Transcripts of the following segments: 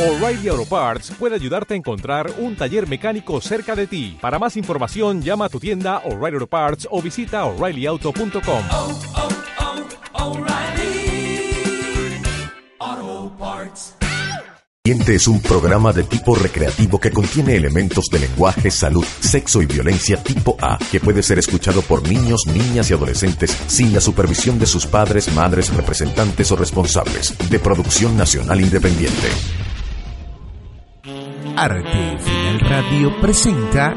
O'Reilly Auto Parts puede ayudarte a encontrar un taller mecánico cerca de ti. Para más información, llama a tu tienda O'Reilly Auto Parts o visita oreillyauto.com. oh, oh, O'Reilly Auto Parts. Siguiente es un programa de tipo recreativo que contiene elementos de lenguaje, salud, sexo y violencia tipo A, que puede ser escuchado por niños, niñas y adolescentes sin la supervisión de sus padres, madres, representantes o responsables. De producción nacional independiente. Arte Final Radio presenta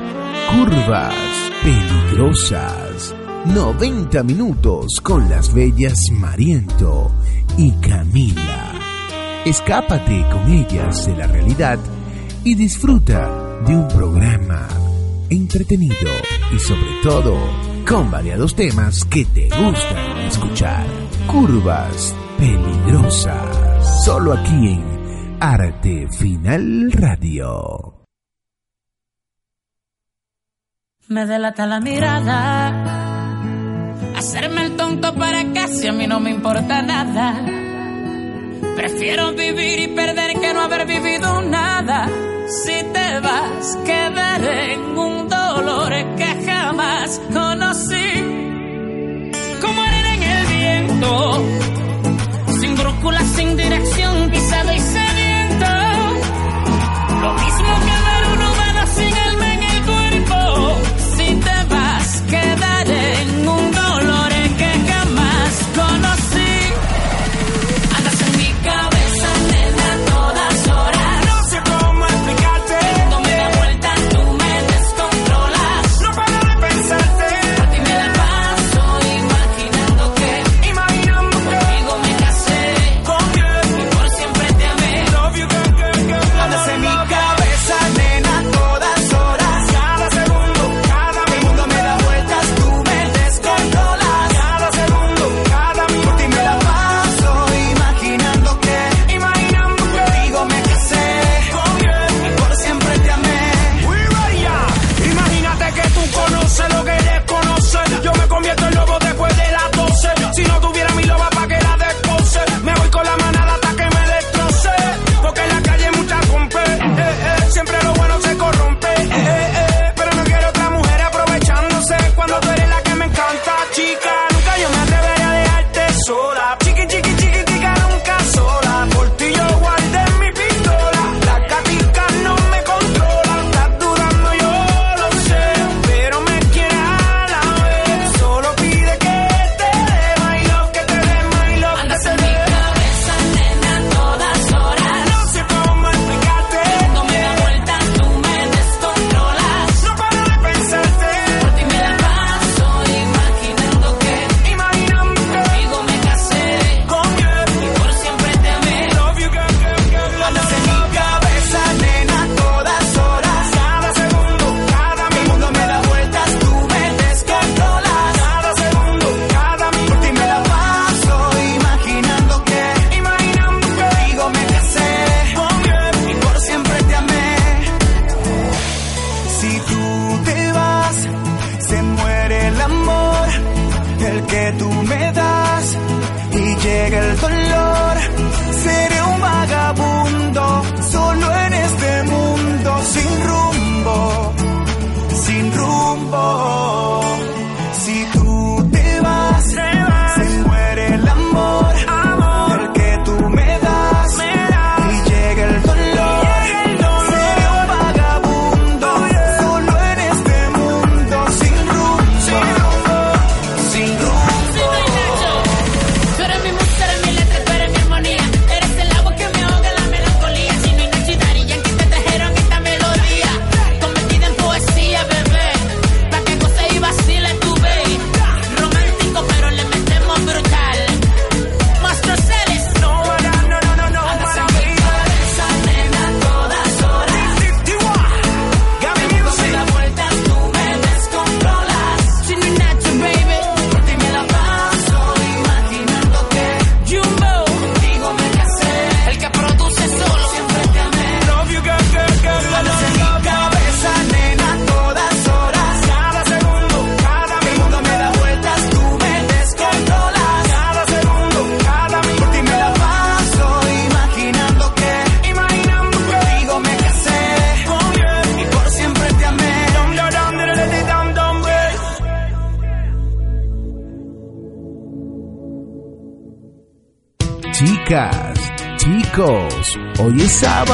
Curvas Peligrosas. 90 minutos con las bellas Mariento y Camila. Escápate con ellas de la realidad y disfruta de un programa entretenido y sobre todo con variados temas que te gustan escuchar. Curvas Peligrosas. Solo aquí en Arte Final Radio. Me delata la mirada. Hacerme el tonto para casi a mí no me importa nada. Prefiero vivir y perder que no haber vivido nada. Si te vas, quedaré en un dolor que jamás conocí. Como arena en el viento, sin brújula, sin dirección, pisado y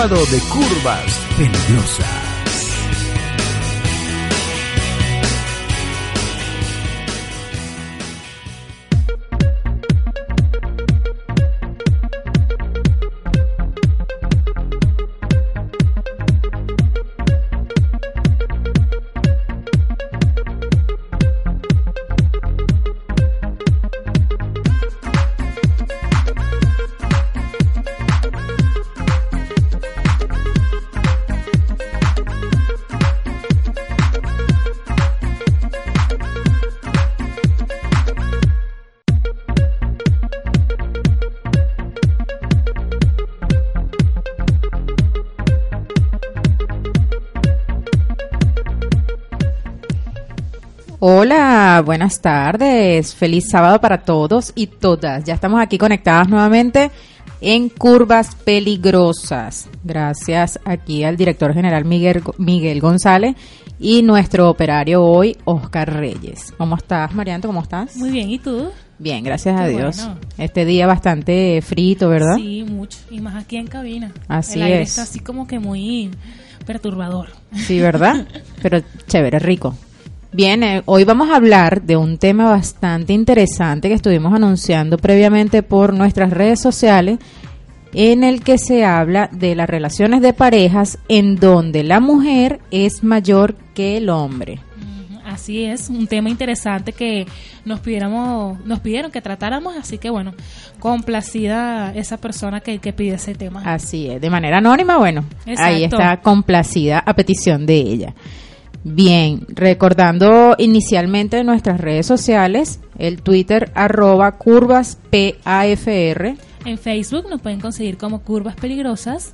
de curvas peligrosas. Hola, buenas tardes. Feliz sábado para todos y todas. Ya estamos aquí conectadas nuevamente en Curvas Peligrosas. Gracias aquí al director general Miguel, Miguel González y nuestro operario hoy, Oscar Reyes. ¿Cómo estás, Marianto? ¿Cómo estás? Muy bien, ¿y tú? Bien, gracias a Dios. bueno. Este día bastante frito, ¿verdad? Sí, mucho. Y más aquí en cabina. Así El aire es. está así como que muy perturbador. Sí, ¿verdad? Pero chévere, rico. Bien, eh, hoy vamos a hablar de un tema bastante interesante que estuvimos anunciando previamente por nuestras redes sociales, en el que se habla de las relaciones de parejas en donde la mujer es mayor que el hombre. Así es, un tema interesante que nos pidiéramos, nos pidieron que tratáramos, así que bueno, complacida esa persona que, que pide ese tema. Así es, de manera anónima, bueno, ahí está complacida a petición de ella. Bien, recordando inicialmente nuestras redes sociales, el Twitter arroba curvas PAFR, En Facebook nos pueden conseguir como Curvas Peligrosas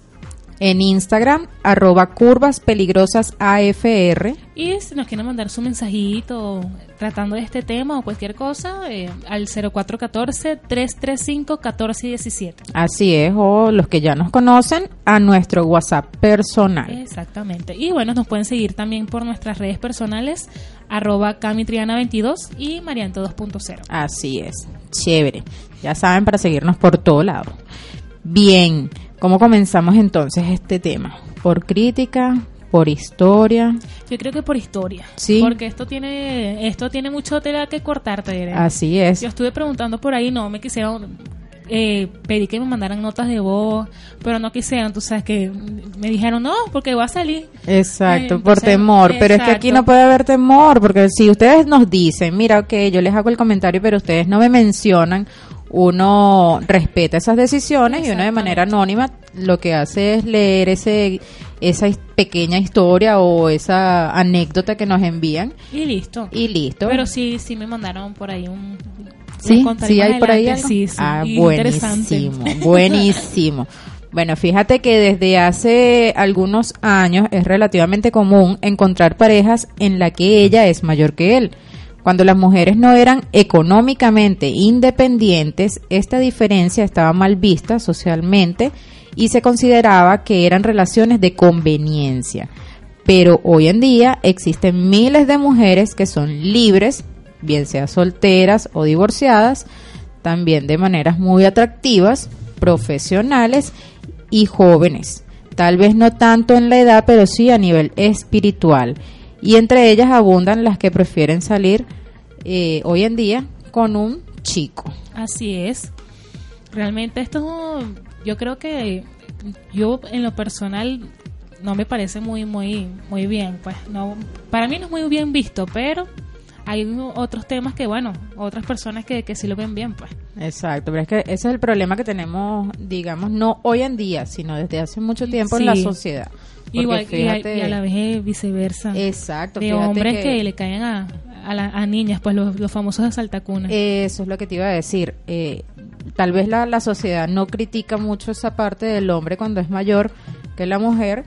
en Instagram arroba curvas peligrosas AFR, y si nos quieren mandar su mensajito tratando de este tema o cualquier cosa, eh, al 0414-335-1417. así es, o los que ya nos conocen, a nuestro WhatsApp personal. Exactamente. Y bueno, nos pueden seguir también por nuestras redes personales, arroba camitriana22 y marianto 2.0. Así es, chévere. Ya saben, para seguirnos por todo lado. Bien, ¿cómo comenzamos entonces este tema? ¿Por crítica? ¿Por historia? Yo creo que por historia. Sí. Porque esto tiene, esto tiene mucho tela que cortar, Tere. Así es. Yo estuve preguntando por ahí, no me quisieron eh, pedí que me mandaran notas de voz, pero no quisieron, tú sabes que me dijeron, no, porque va a salir. Exacto, Eh, por temor, pero es que aquí no puede haber temor, porque si ustedes nos dicen, mira, ok, yo les hago el comentario, pero ustedes no me mencionan, uno respeta esas decisiones y uno de manera anónima lo que hace es leer ese esa pequeña historia o esa anécdota que nos envían Y listo. y listo. Pero sí, sí me mandaron por ahí un... Sí, sí hay por ahí adelante. algo. Sí, sí, Ah, buenísimo, buenísimo. Bueno, fíjate que desde hace algunos años es relativamente común encontrar parejas en la que ella es mayor que él. Cuando las mujeres no eran económicamente independientes, esta diferencia estaba mal vista socialmente y se consideraba que eran relaciones de conveniencia. Pero hoy en día existen miles de mujeres que son libres, bien sea solteras o divorciadas, también de maneras muy atractivas, profesionales y jóvenes. Tal vez no tanto en la edad, pero sí a nivel espiritual. Y entre ellas abundan las que prefieren salir eh, hoy en día con un chico. Así es. Realmente esto, yo creo que yo en lo personal no me parece muy, muy, muy bien. Pues no, para mí no es muy bien visto, pero hay otros temas que, bueno, otras personas que, que sí lo ven bien, pues. Exacto, pero es que ese es el problema que tenemos, digamos, no hoy en día, sino desde hace mucho tiempo en la sociedad. Igual y a, y a la vez viceversa. Exacto, de hombres que- que... le caen a, a, la- a niñas, pues los, los famosos asaltacunas. Eso es lo que te iba a decir. Eh, tal vez la, la sociedad no critica mucho esa parte del hombre cuando es mayor que la mujer,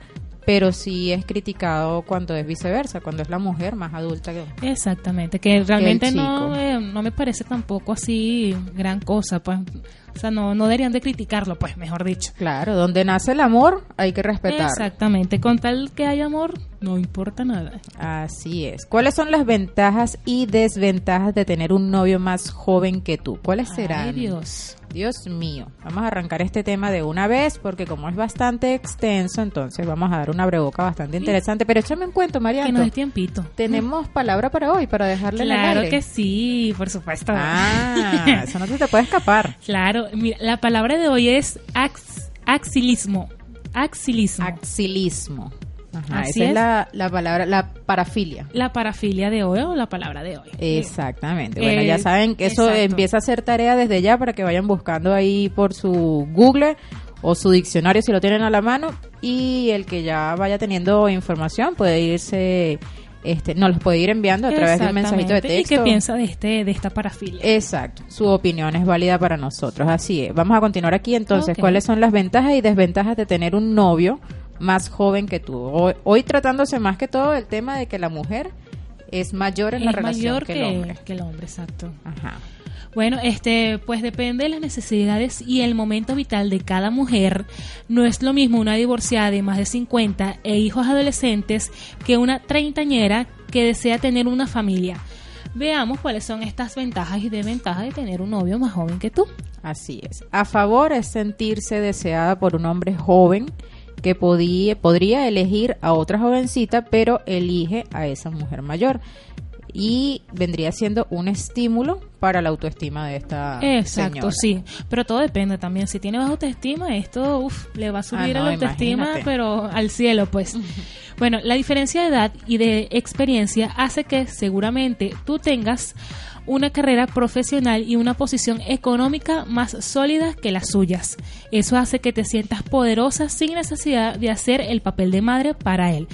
pero sí es criticado cuando es viceversa, cuando es la mujer más adulta que Exactamente, que realmente no, eh, no me parece tampoco así gran cosa, pues O sea, no, no deberían de criticarlo, pues, mejor dicho. Claro, donde nace el amor hay que respetarlo. Exactamente, con tal que haya amor, no importa nada. Así es. ¿Cuáles son las ventajas y desventajas de tener un novio más joven que tú? ¿Cuáles serán? Ay, Dios. Dios mío. Vamos a arrancar este tema de una vez porque como es bastante extenso, entonces vamos a dar una breboca bastante interesante. Pero échame un cuento, Que Mariano. nos dé tiempito. Tenemos palabra para hoy, para dejarle en el Claro que sí, por supuesto. Ah, eso no se te puede escapar. Claro, mira, la palabra de hoy es ax- axilismo. Axilismo. Axilismo. Ajá, Así esa es, la, la palabra, la parafilia. la parafilia de hoy o la palabra de hoy. Exactamente. Bueno, ya Eh, saben que eso exacto. empieza a ser tarea desde ya para que vayan buscando ahí por su Google o su diccionario si lo tienen a la mano y el que ya vaya teniendo información puede irse, este, nos los puede ir enviando a través de un mensajito de texto. ¿Y qué piensa de este de esta parafilia? Exacto, su opinión es válida para nosotros, así es. Vamos a continuar aquí entonces. ¿Cuáles son las ventajas y desventajas de tener un novio más joven que tú? Hoy, hoy tratándose más que todo del tema de que la mujer es mayor en la relación mayor que, que, el hombre. que el hombre, exacto. Ajá. Bueno, este, pues depende de las necesidades y el momento vital de cada mujer. No es lo mismo una divorciada de más de 50 e hijos adolescentes que una treintañera que desea tener una familia. Veamos cuáles son estas ventajas y desventajas de tener un novio más joven que tú. Así es. A favor es sentirse deseada por un hombre joven que podía, podría elegir a otra jovencita, pero elige a esa mujer mayor. Y vendría siendo un estímulo para la autoestima de esta Exacto, señora. sí. Pero todo depende también. Si tiene baja autoestima, esto uf, le va a subir Ah, no, la autoestima, imagínate. pero al cielo, pues. bueno, la diferencia de edad y de experiencia hace que seguramente tú tengas una carrera profesional y una posición económica más sólida que las suyas. Eso hace que te sientas poderosa sin necesidad de hacer el papel de madre para él.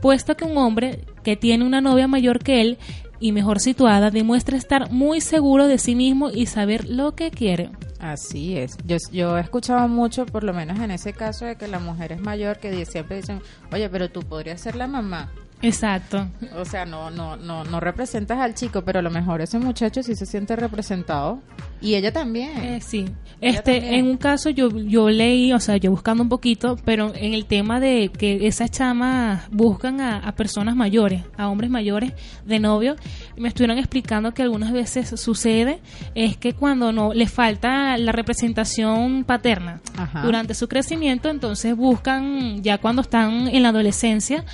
Puesto que un hombre que tiene una novia mayor que él y mejor situada demuestra estar muy seguro de sí mismo y saber lo que quiere. Así es. Yo, he escuchado mucho, por lo menos en ese caso, de que la mujer es mayor, que siempre dicen, oye, pero tú podrías ser la mamá. Exacto. O sea, no, no, no, no representas al chico, pero a lo mejor ese muchacho sí se siente representado. Y ella también. Eh, sí. Ella Este, también. en un caso yo, yo leí, o sea, yo buscando un poquito, pero en el tema de que esas chamas buscan a, a personas mayores, a hombres mayores de novio, me estuvieron explicando que algunas veces sucede es que cuando no les falta la representación paterna Ajá. durante su crecimiento, entonces buscan ya cuando están en la adolescencia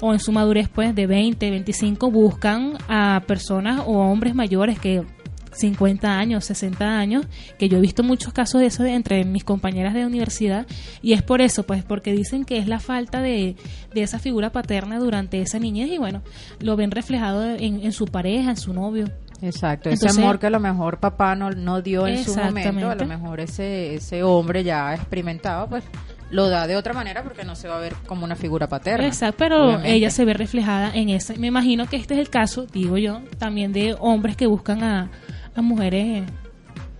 o en su madurez pues de 20, 25 buscan a personas o hombres mayores que 50 años, 60 años, que yo he visto muchos casos de eso entre mis compañeras de universidad y es por eso, pues porque dicen que es la falta de, de esa figura paterna durante esa niñez y bueno, lo ven reflejado en, en su pareja, en su novio. Exacto, ese amor que a lo mejor papá no, no dio en su momento, a lo mejor ese, ese hombre ya experimentado, pues lo da de otra manera porque no se va a ver como una figura paterna. Exacto, pero obviamente. ella se ve reflejada en esa. Me imagino que este es el caso, digo yo, también de hombres que buscan a, a mujeres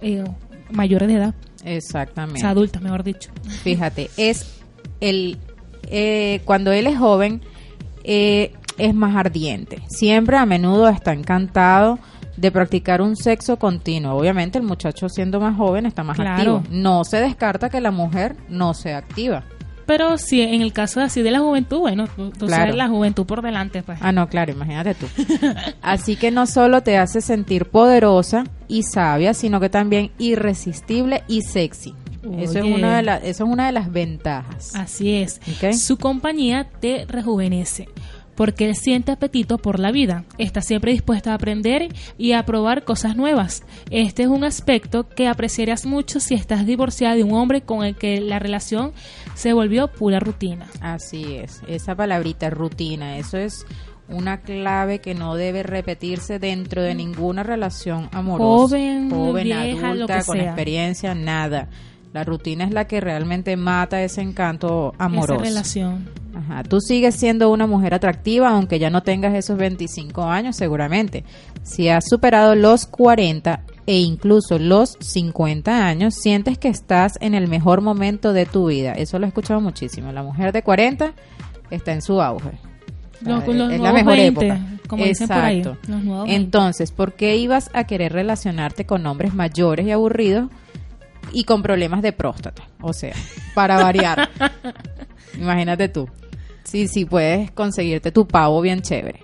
eh, mayores de edad, o Exactamente. sea, adultas, mejor dicho. Fíjate, es el eh, cuando él es joven eh, es más ardiente. Siempre a menudo está encantado de practicar un sexo continuo. Obviamente el muchacho siendo más joven está más Claro. activo. No se descarta que la mujer no sea activa. Pero si en el caso así de la juventud, bueno, tú, tú Claro. sabes la juventud por delante, pues. Ah, no, claro, imagínate tú. Así que no solo te hace sentir poderosa y sabia, sino que también irresistible y sexy. Eso es, una de la- eso es una de las ventajas. Así es. Su compañía te rejuvenece. Porque él siente apetito por la vida, está siempre dispuesta a aprender y a probar cosas nuevas. Este es un aspecto que apreciarás mucho si estás divorciada de un hombre con el que la relación se volvió pura rutina. Así es, esa palabrita rutina, eso es una clave que no debe repetirse dentro de ninguna relación amorosa. Joven, vieja, lo adulta, que con sea. experiencia, nada. La rutina es la que realmente mata ese encanto amoroso. Esa relación. Ajá. Tú sigues siendo una mujer atractiva, aunque ya no tengas esos 25 años, seguramente. Si has superado los 40 e incluso los 50 años, sientes que estás en el mejor momento de tu vida. Eso lo he escuchado muchísimo. La mujer de 40 está en su auge. Los- los es la mejor 20, época. como dicen por ahí, Exacto. los nuevos 20. Entonces, ¿por qué ibas a querer relacionarte con hombres mayores y aburridos y con problemas de próstata. O sea, para variar. Imagínate tú. Sí, sí, puedes conseguirte tu pavo bien chévere.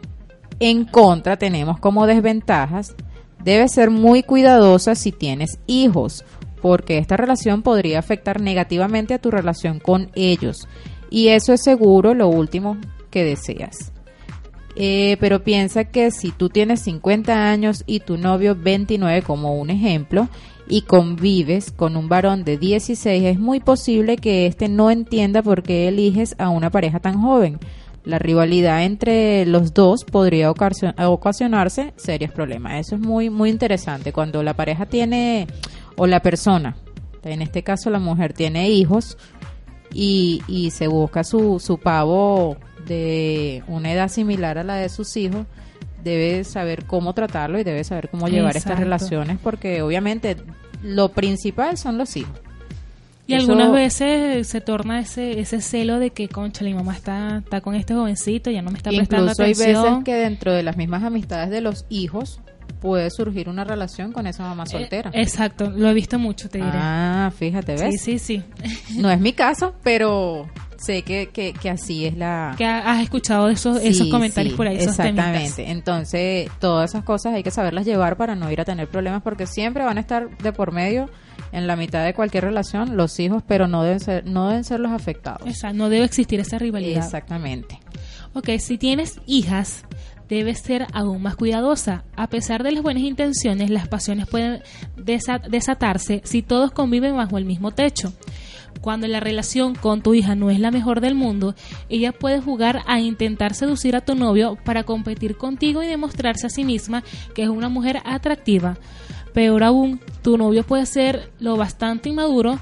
En contra, tenemos como desventajas. Debes ser muy cuidadosa si tienes hijos, porque esta relación podría afectar negativamente a tu relación con ellos. Y eso es seguro lo último que deseas. Eh, pero piensa que si tú tienes 50 años y tu novio 29 como un ejemplo y convives con un varón de 16, es muy posible que éste no entienda por qué eliges a una pareja tan joven. La rivalidad entre los dos podría ocasio- ocasionarse serios problemas. Eso es muy muy interesante cuando la pareja tiene o la persona, en este caso la mujer tiene hijos y, y se busca su, su pavo de una edad similar a la de sus hijos, debe saber cómo tratarlo y debe saber cómo llevar estas relaciones porque obviamente lo principal son los hijos. Y Eso- algunas veces se torna ese ese celo de que, concha, mi mamá está, está con este jovencito, ya no me está prestando Incluso hay atención. veces que dentro de las mismas amistades de los hijos puede surgir una relación con esa mamá soltera. Eh, exacto, lo he visto mucho, te diré. ah, fíjate, ¿ves? sí, sí, sí. No es mi caso, pero sé que, que, que así es la... que ha- has escuchado esos, esos comentarios sí, por ahí, esos Exactamente. temitas. Entonces, todas esas cosas hay que saberlas llevar para no ir a tener problemas porque siempre van a estar de por medio en la mitad de cualquier relación los hijos, pero no deben ser, no deben ser los afectados. Exacto, no debe existir esa rivalidad. Exactamente. Ok, si tienes hijas, debes ser aún más cuidadosa. A pesar de las buenas intenciones, las pasiones pueden desa- desatarse si todos conviven bajo el mismo techo. Cuando la relación con tu hija no es la mejor del mundo, ella puede jugar a intentar seducir a tu novio para competir contigo y demostrarse a sí misma que es una mujer atractiva. Peor aún, tu novio puede ser lo bastante inmaduro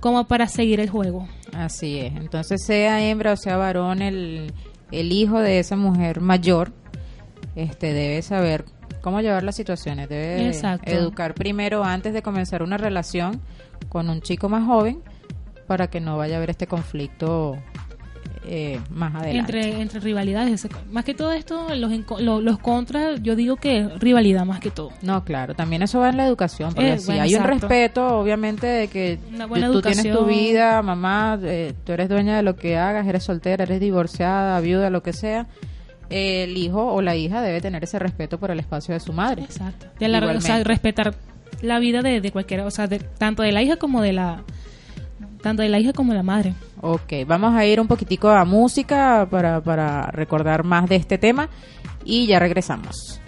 como para seguir el juego. Así es. Entonces, sea hembra o sea varón, el, el hijo de esa mujer mayor este debe saber cómo llevar las situaciones. Debe Exacto. educar primero antes de comenzar una relación con un chico más joven para que no vaya a haber este conflicto eh, más adelante. entre, entre rivalidades. Más que todo esto, los, enco- lo- los contras, yo digo que rivalidad más que todo. No, claro, también eso va en la educación, porque Eh, si bueno, hay un respeto, obviamente, de que tú tienes tu vida, mamá, eh, tú eres dueña de lo que hagas, eres soltera, eres divorciada, viuda, lo que sea, el hijo o la hija debe tener ese respeto por el espacio de su madre. Exacto. De la- o sea, respetar la vida de, de cualquiera, o sea, de- tanto de la hija como de la tanto de la hija como de la madre. Ok, vamos a ir un poquitico a música para, para recordar más de este tema y ya regresamos.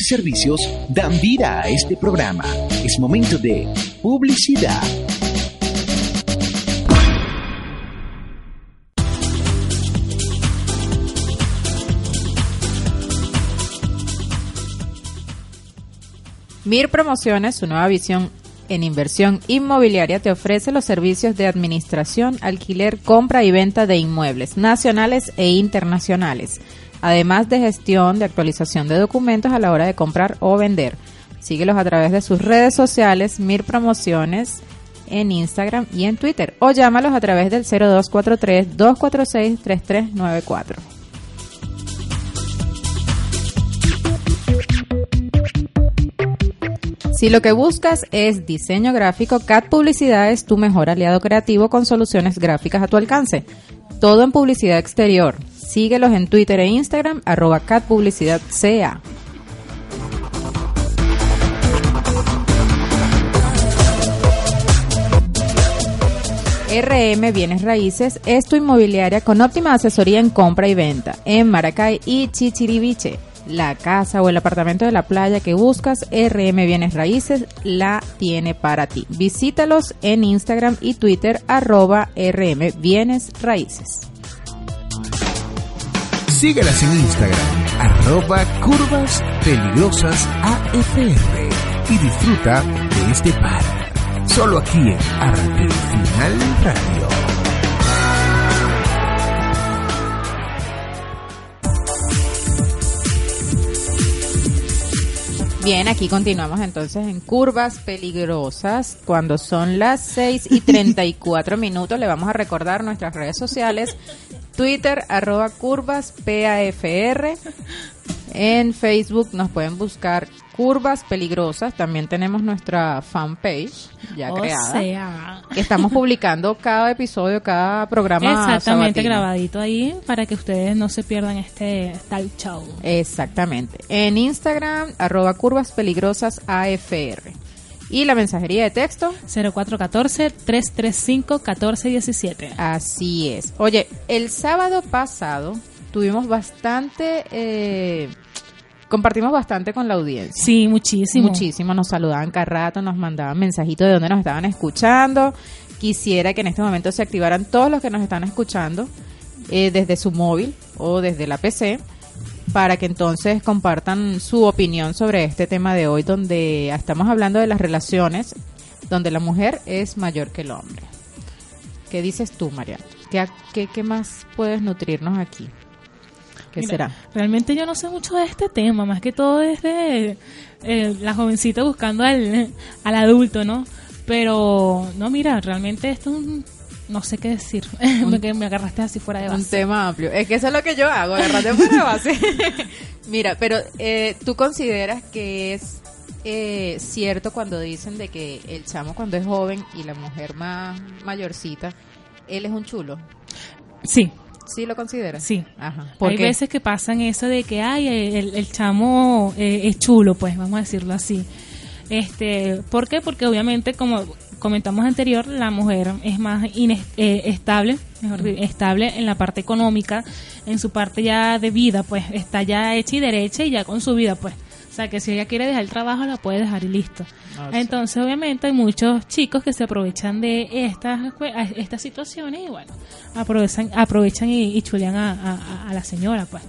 Y servicios dan vida a este programa. Es momento de publicidad. Mir Promociones, su nueva visión en inversión inmobiliaria, te ofrece los servicios de administración, alquiler, compra y venta de inmuebles nacionales e internacionales, además de gestión de actualización de documentos a la hora de comprar o vender. Síguelos a través de sus redes sociales, Mir Promociones, en Instagram y en Twitter, o llámalos a través del 0243-246-3394. Si lo que buscas es diseño gráfico, CAT Publicidad es tu mejor aliado creativo con soluciones gráficas a tu alcance. Todo en publicidad exterior. Síguelos en Twitter e Instagram, arroba CAT Publicidad CA. RM Bienes Raíces es tu inmobiliaria con óptima asesoría en compra y venta en Maracay y Chichiriviche. La casa o el apartamento de la playa que buscas, RM Bienes Raíces la tiene para ti. Visítalos en Instagram y Twitter arroba RM Bienes Raíces. Síguelas en Instagram, arroba curvas peligrosas AFR y disfruta de este par. Solo aquí en Arte Final Radio. Bien, aquí continuamos entonces en curvas peligrosas. Cuando son las 6 y 34 minutos, le vamos a recordar nuestras redes sociales. Twitter, arroba curvas PAFR. En Facebook nos pueden buscar curvas peligrosas. También tenemos nuestra fanpage ya o creada. sea, que estamos publicando cada episodio, cada programa. exactamente sabatino. grabadito ahí para que ustedes no se pierdan este tal show. Exactamente. En Instagram, arroba curvas peligrosas AFR. Y la mensajería de texto, 0414-335-1417. así es. Oye, el sábado pasado tuvimos bastante, eh, compartimos bastante con la audiencia. Sí, muchísimo. Muchísimo, nos saludaban cada rato, nos mandaban mensajitos de dónde nos estaban escuchando. Quisiera que en este momento se activaran todos los que nos están escuchando eh, desde su móvil o desde la PC para que entonces compartan su opinión sobre este tema de hoy donde estamos hablando de las relaciones donde la mujer es mayor que el hombre. ¿Qué dices tú, María? ¿Qué, qué, qué más puedes nutrirnos aquí? ¿Qué Mira, será? Realmente yo no sé mucho de este tema, más que todo es de eh, la jovencita buscando al, al adulto, ¿no? Pero, no, mira, realmente esto es un... No sé qué decir, me, agarraste así fuera de Un base. tema amplio. Es que eso es lo que yo hago, agarrate por la base. Mira, pero eh, tú consideras que es eh, cierto cuando dicen de que el chamo cuando es joven y la mujer más mayorcita, él es un chulo. Sí, ¿Sí lo consideras? sí. Ajá. ¿Por Hay qué? veces que pasan eso de que, ay, el, el chamo eh, es chulo, pues, vamos a decirlo así. Este, ¿Por qué? Porque obviamente, como comentamos anterior, la mujer es más ines- eh, estable, mejor estable en la parte económica, en su parte ya de vida, pues, está ya hecha y derecha y ya con su vida, pues. O sea, que si ella quiere dejar el trabajo, la puede dejar y listo. Ah, sí. Entonces, obviamente, hay muchos chicos que se aprovechan de estas, estas situaciones y, bueno, aprovechan, aprovechan y, y chulean a, a- a la señora, pues.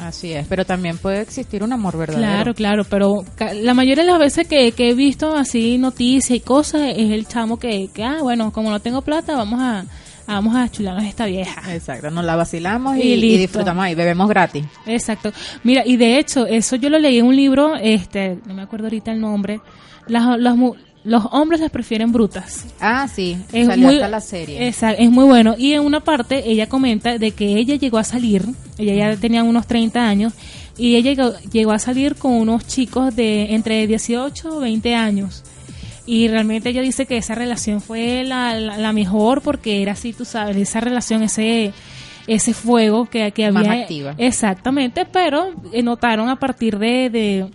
Así es, pero también puede existir un amor verdadero. Claro, claro, pero la mayoría de las veces que, que he visto así noticias y cosas es el chamo que, que, ah, bueno, como no tengo plata, vamos a, vamos a chularnos a esta vieja. Exacto, nos la vacilamos y, Y y disfrutamos ahí, bebemos gratis. Exacto. Mira, y de hecho, eso yo lo leí en un libro, este, no me acuerdo ahorita el nombre, las, las los hombres las prefieren brutas. Ah, sí, Es salió muy, hasta la serie. Esa- es muy bueno. Y en una parte ella comenta de que ella llegó a salir, ella ya tenía unos 30 años, y ella llegó, llegó a salir con unos chicos de entre 18 o 20 años. Y realmente ella dice que esa relación fue la, la, la mejor porque era así, tú sabes, esa relación, ese ese fuego que, que Más había. activa. Exactamente, pero eh, notaron a partir de, de-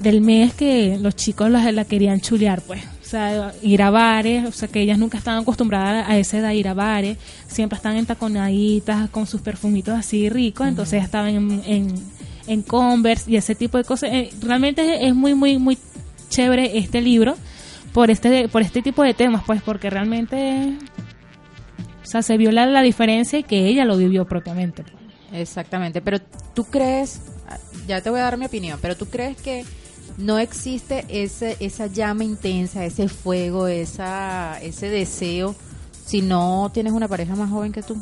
del mes que los chicos la, la querían chulear, pues. O sea, ir a bares, o sea, que ellas nunca estaban acostumbradas a esa edad ir a bares, siempre están entaconaditas con sus perfumitos así ricos, entonces estaban en, en, en Converse y ese tipo de cosas. Eh, realmente es, es muy, muy, muy chévere este libro por este, por este tipo de temas, pues porque realmente, o sea, se vio la, diferencia y que ella lo vivió propiamente. Exactamente, pero tú crees, ya te voy a dar mi opinión, pero tú crees que no existe ese, esa llama intensa, ese fuego, esa, ese deseo, si no tienes una pareja más joven que tú.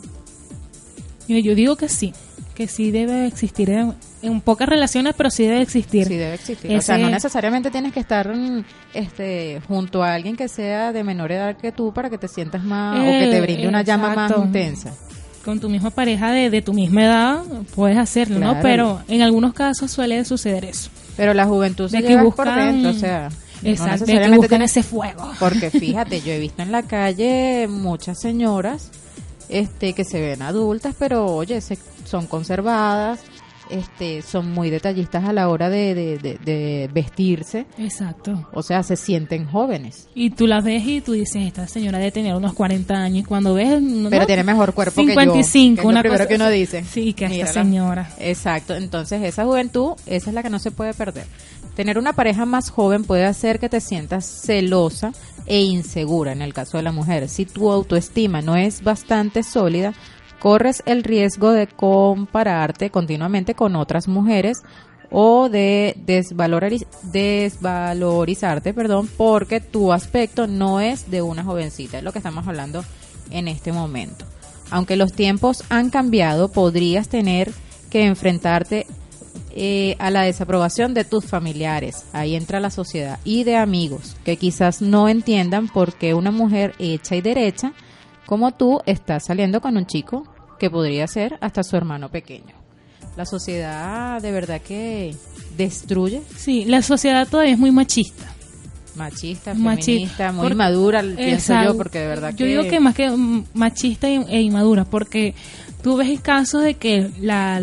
Mira, yo digo que sí, que sí debe existir en, en pocas relaciones, pero sí debe existir. Sí debe existir. O sea, no necesariamente tienes que estar este, junto a alguien que sea de menor edad que tú para que te sientas más, o que te Eh, brinde una llama más intensa. Con tu misma pareja de, de tu misma edad puedes hacerlo, ¿no? Pero en algunos casos suele suceder eso. Pero la juventud se De que lleva por dentro, o sea, no Exacto, que necesariamente ese fuego. Porque fíjate, yo he visto en la calle muchas señoras este que se ven adultas, pero oye, se- son conservadas, este son muy detallistas a la hora de, de- de- de vestirse, Exacto. o sea, se sienten jóvenes. Y tú las ves y tú dices, esta señora debe tener unos 40 años. Y cuando ves... no, Pero tiene mejor cuerpo que yo, 55, que es lo una primero cosa que uno dice. Sí, que esta señora. Exacto, entonces esa juventud, esa es la que no se puede perder. Tener una pareja más joven puede hacer que te sientas celosa e insegura en el caso de la mujer. Si tu autoestima no es bastante sólida, corres el riesgo de compararte continuamente con otras mujeres o de desvaloriz- desvalorizarte, perdón, porque tu aspecto no es de una jovencita, es lo que estamos hablando en este momento. Aunque los tiempos han cambiado, podrías tener que enfrentarte eh, a la desaprobación de tus familiares, ahí entra la sociedad, y de amigos, que quizás no entiendan por qué una mujer hecha y derecha como tú está saliendo con un chico que podría ser hasta su hermano pequeño. La sociedad de verdad que destruye, Sí, la sociedad todavía es muy machista. machista, Machi- feminista, muy por- inmadura, pienso yo, porque de verdad Yo que... digo que más que machista e, inmadura, porque tú ves casos de que la,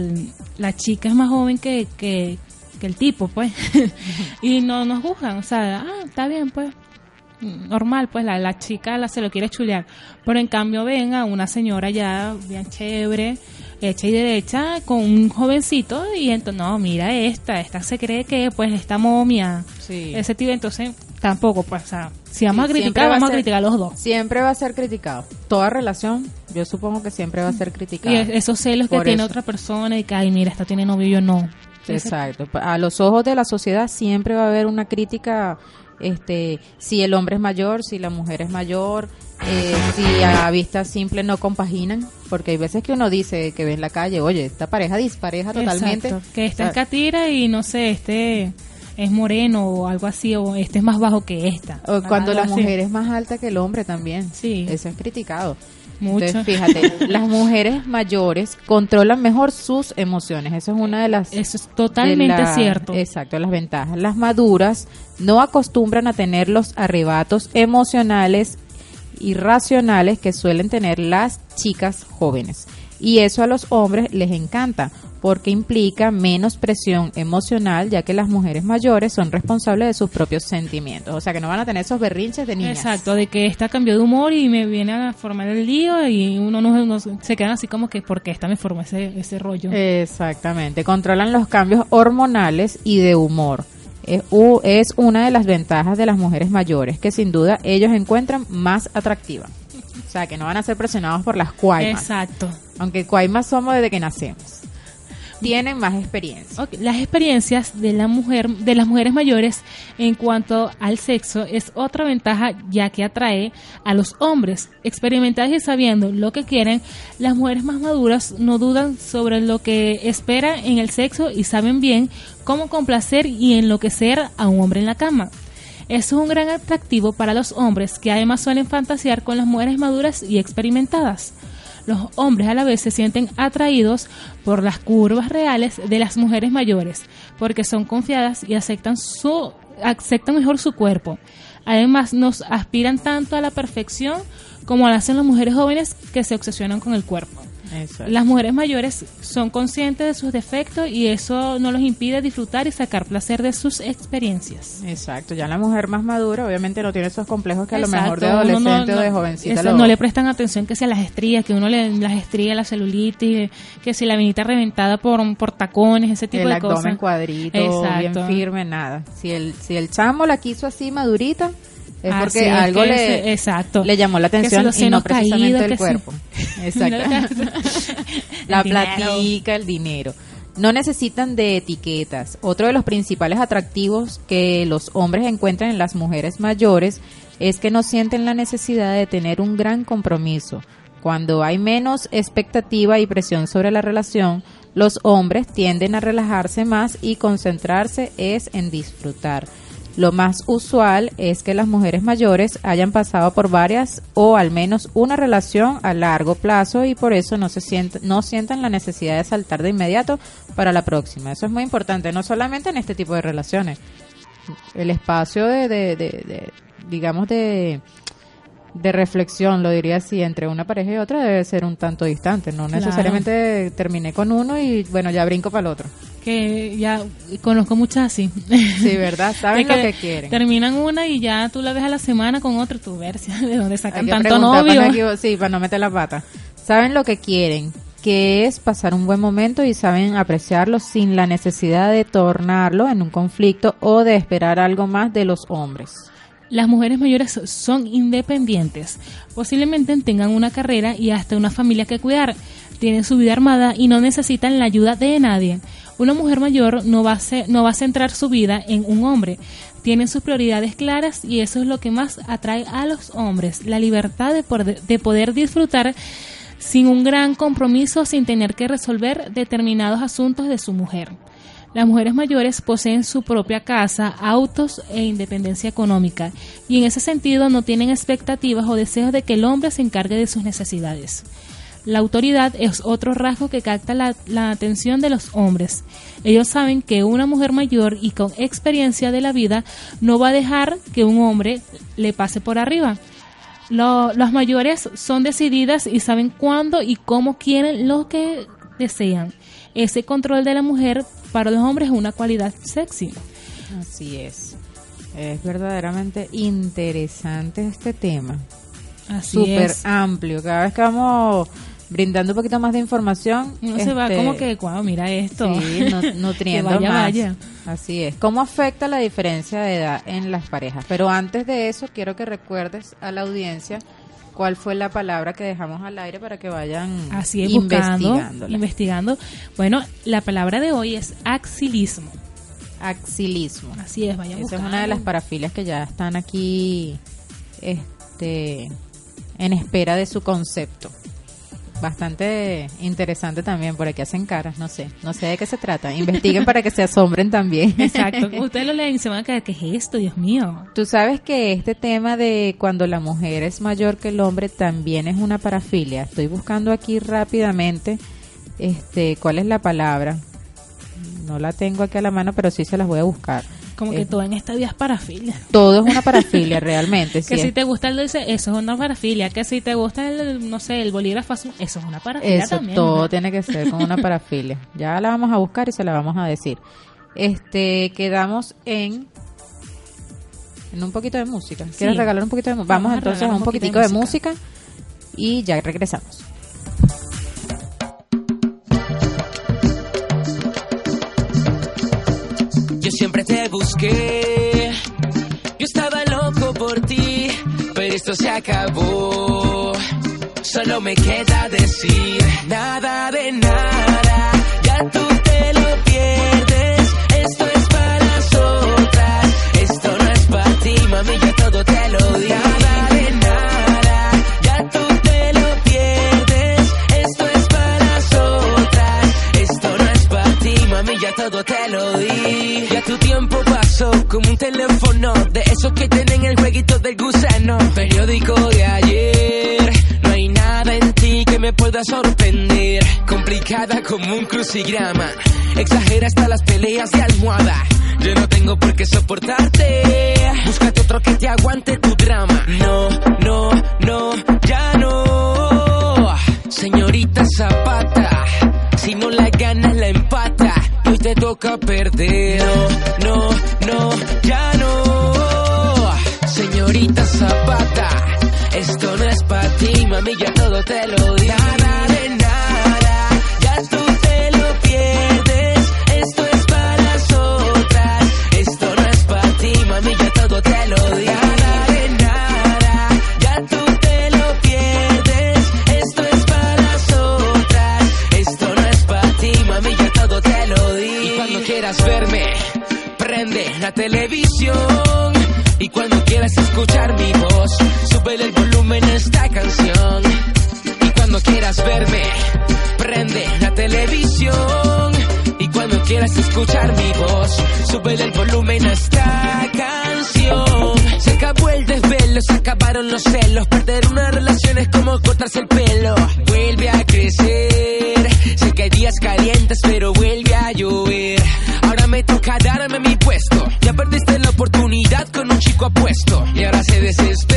la chica es más joven que, que, que el tipo, pues, y no nos juzgan, o sea, ah, está bien, pues, normal, pues la, la chica la, se lo quiere chulear, pero en cambio ven a una señora ya bien chévere, hecha y derecha, con un jovencito, y entonces, no, mira esta, esta se cree que, pues, esta momia, Sí. ese tipo, entonces, tampoco, pues, o sea, si vamos Sí, a criticar, a vamos a ser- criticar a los dos. Siempre va a ser criticado. Toda relación, yo supongo que siempre va a ser Y criticada. es- esos celos que tiene otra persona y que, ay, mira, esta tiene novio y yo no. Exacto. A los ojos de la sociedad siempre va a haber una crítica, este, si el hombre es mayor, si la mujer es mayor, eh, si a vista simple no compaginan, porque hay veces que uno dice que ve en la calle, oye, esta pareja dispareja totalmente. Exacto. Que esta O es catira y no sé, este es moreno o algo así, o este es más bajo que esta. o cuando la así. mujer es más alta que el hombre también. Sí. Eso es criticado. Mucho. Entonces, fíjate, las mujeres mayores controlan mejor sus emociones. Eso es una de las Eso es totalmente la- cierto. Exacto, las ventajas. Las maduras no acostumbran a tener los arrebatos emocionales irracionales que suelen tener las chicas jóvenes. Y eso a los hombres les encanta porque implica menos presión emocional ya que las mujeres mayores son responsables de sus propios sentimientos. O sea que no van a tener esos berrinches de niñas. Exacto, de que esta cambió de humor y me viene a formar el lío y uno no, se queda así como que porque esta me formó ese, ese rollo. Exactamente, controlan los cambios hormonales y de humor. Es una de las ventajas de las mujeres mayores que sin duda ellos encuentran más atractiva. O sea, que no van a ser presionados por las cuaimas. Exacto. Aunque cuaimas somos desde que nacemos. Tienen más experiencia. Las experiencias de la mujer, de las mujeres mayores en cuanto al sexo es otra ventaja ya que atrae a los hombres. Experimentadas y sabiendo lo que quieren, las mujeres más maduras no dudan sobre lo que esperan en el sexo y saben bien cómo complacer y enloquecer a un hombre en la cama. Eso es un gran atractivo para los hombres que además suelen fantasear con las mujeres maduras y experimentadas. Los hombres a la vez se sienten atraídos por las curvas reales de las mujeres mayores, porque son confiadas y aceptan su aceptan mejor su cuerpo. Además, nos aspiran tanto a la perfección como lo hacen las mujeres jóvenes que se obsesionan con el cuerpo. Exacto. Las mujeres mayores son conscientes de sus defectos y eso no los impide disfrutar y sacar placer de sus experiencias. Exacto, ya la mujer más madura obviamente no tiene esos complejos que a lo mejor de no- adolescente o de jovencita lo- no le prestan atención que sea las estrías, que uno le las estrías, la celulitis, que si la venita reventada por, por tacones, ese tipo el de abdomen cosas. cuadrito, Exacto. bien firme, nada. Si el, si el chamo la quiso así madurita, es Así porque algo que le, ese- exacto. le llamó la atención y no precisamente el cuerpo. Exacto. la El platica, el dinero. No necesitan de etiquetas. Otro de los principales atractivos que los hombres encuentran en las mujeres mayores es que no sienten la necesidad de tener un gran compromiso. Cuando hay menos expectativa y presión sobre la relación, los hombres tienden a relajarse más y concentrarse es en disfrutar. Lo más usual es que las mujeres mayores hayan pasado por varias o al menos una relación a largo plazo y por eso no se sienten, no sientan la necesidad de saltar de inmediato para la próxima. Eso es muy importante, no solamente en este tipo de relaciones. El espacio de, de- de- de, digamos, de, de reflexión, lo diría así, entre una pareja y otra debe ser un tanto distante. No Claro. necesariamente terminé con uno y bueno, ya brinco para el otro. Que ya conozco muchas así. Sí, ¿verdad? Saben De lo que quieren. Terminan una y ya tú la ves a la semana con otra, tu versión de dónde sacan que tanto novio. Para no sí, para no meter la pata. Saben lo que quieren, que es pasar un buen momento y saben apreciarlo sin la necesidad de tornarlo en un conflicto o de esperar algo más de los hombres. Las mujeres mayores son independientes. Posiblemente tengan una carrera y hasta una familia que cuidar. Tienen su vida armada y no necesitan la ayuda de nadie. Una mujer mayor no va a, ce- no va a centrar su vida en un hombre. Tienen sus prioridades claras y eso es lo que más atrae a los hombres. La libertad de poder, de poder disfrutar sin un gran compromiso, sin tener que resolver determinados asuntos de su mujer. Las mujeres mayores poseen su propia casa, autos e independencia económica, y en ese sentido no tienen expectativas o deseos de que el hombre se encargue de sus necesidades. La autoridad es otro rasgo que capta la, atención de los hombres. Ellos saben que una mujer mayor y con experiencia de la vida no va a dejar que un hombre le pase por arriba. Lo- las mayores son decididas y saben cuándo y cómo quieren lo que desean. Ese control de la mujer para los hombres es una cualidad sexy. Así es. Es verdaderamente interesante este tema. Así Súper es. amplio. Cada vez que vamos brindando un poquito más de información. Uno se va este, como que, wow, mira esto. Sí, nu- nutriendo vaya, más. vaya. Así es. ¿Cómo afecta la diferencia de edad en las parejas? Pero antes de eso, quiero que recuerdes a la audiencia cuál fue la palabra que dejamos al aire para que vayan Así es, buscando, investigándola. investigando. Bueno, la palabra de hoy es axilismo. Axilismo. Así es, vaya Esa es una de las parafilias que ya están aquí este, en espera de su concepto. Bastante interesante también, por aquí hacen caras, no sé, no sé de qué se trata. Investiguen para que se asombren también. Exacto. Ustedes lo leen y se van a quedar, ¿qué es esto? Dios mío. Tú sabes que este tema de cuando la mujer es mayor que el hombre también es una parafilia. Estoy buscando aquí rápidamente este cuál es la palabra. No la tengo aquí a la mano, pero sí se las voy a buscar. Como Eh, que todo en esta vida es parafilia. todo es una parafilia realmente. Que sí si es- te gusta el dulce, eso es una parafilia. Que si te gusta el, no sé, el bolígrafo azul, eso es una parafilia Eso también. todo ¿no? tiene que ser con una parafilia. Ya la vamos a buscar y se la vamos a decir. Este, quedamos en en un poquito de música. ¿Quieres Sí. regalar un poquito de música? Vamos, Vamos a entonces a un poquito poquitico de música y ya regresamos. Yo siempre te busqué. Yo estaba loco por ti, pero esto se acabó. Solo me queda decir nada de nada. Ya tú te lo pierdes. Esto es para las otras. Esto no es para ti, mami. Yo todo te lo di. Todo te lo di. Ya tu tiempo pasó como un teléfono de esos que tienen el jueguito del gusano. Periódico de ayer. No hay nada en ti que me pueda sorprender. Complicada como un crucigrama. Exagera hasta las peleas de almohada. Yo no tengo por qué soportarte. Búscate otro que te aguante tu drama. No, no, no, ya no. Señorita Zapata. Me toca perder. No, no, no, ya no. Señorita Zapata, esto no es para ti, mami, ya todo te lo di. Televisión. Y cuando quieras escuchar mi voz, sube el volumen a esta canción. Y cuando quieras verme, prende la televisión. Y cuando quieras escuchar mi voz, sube el volumen a esta canción. Se acabó el desvelo, se acabaron los celos. Perder una relación es como cortarse el Y ahora se desespera.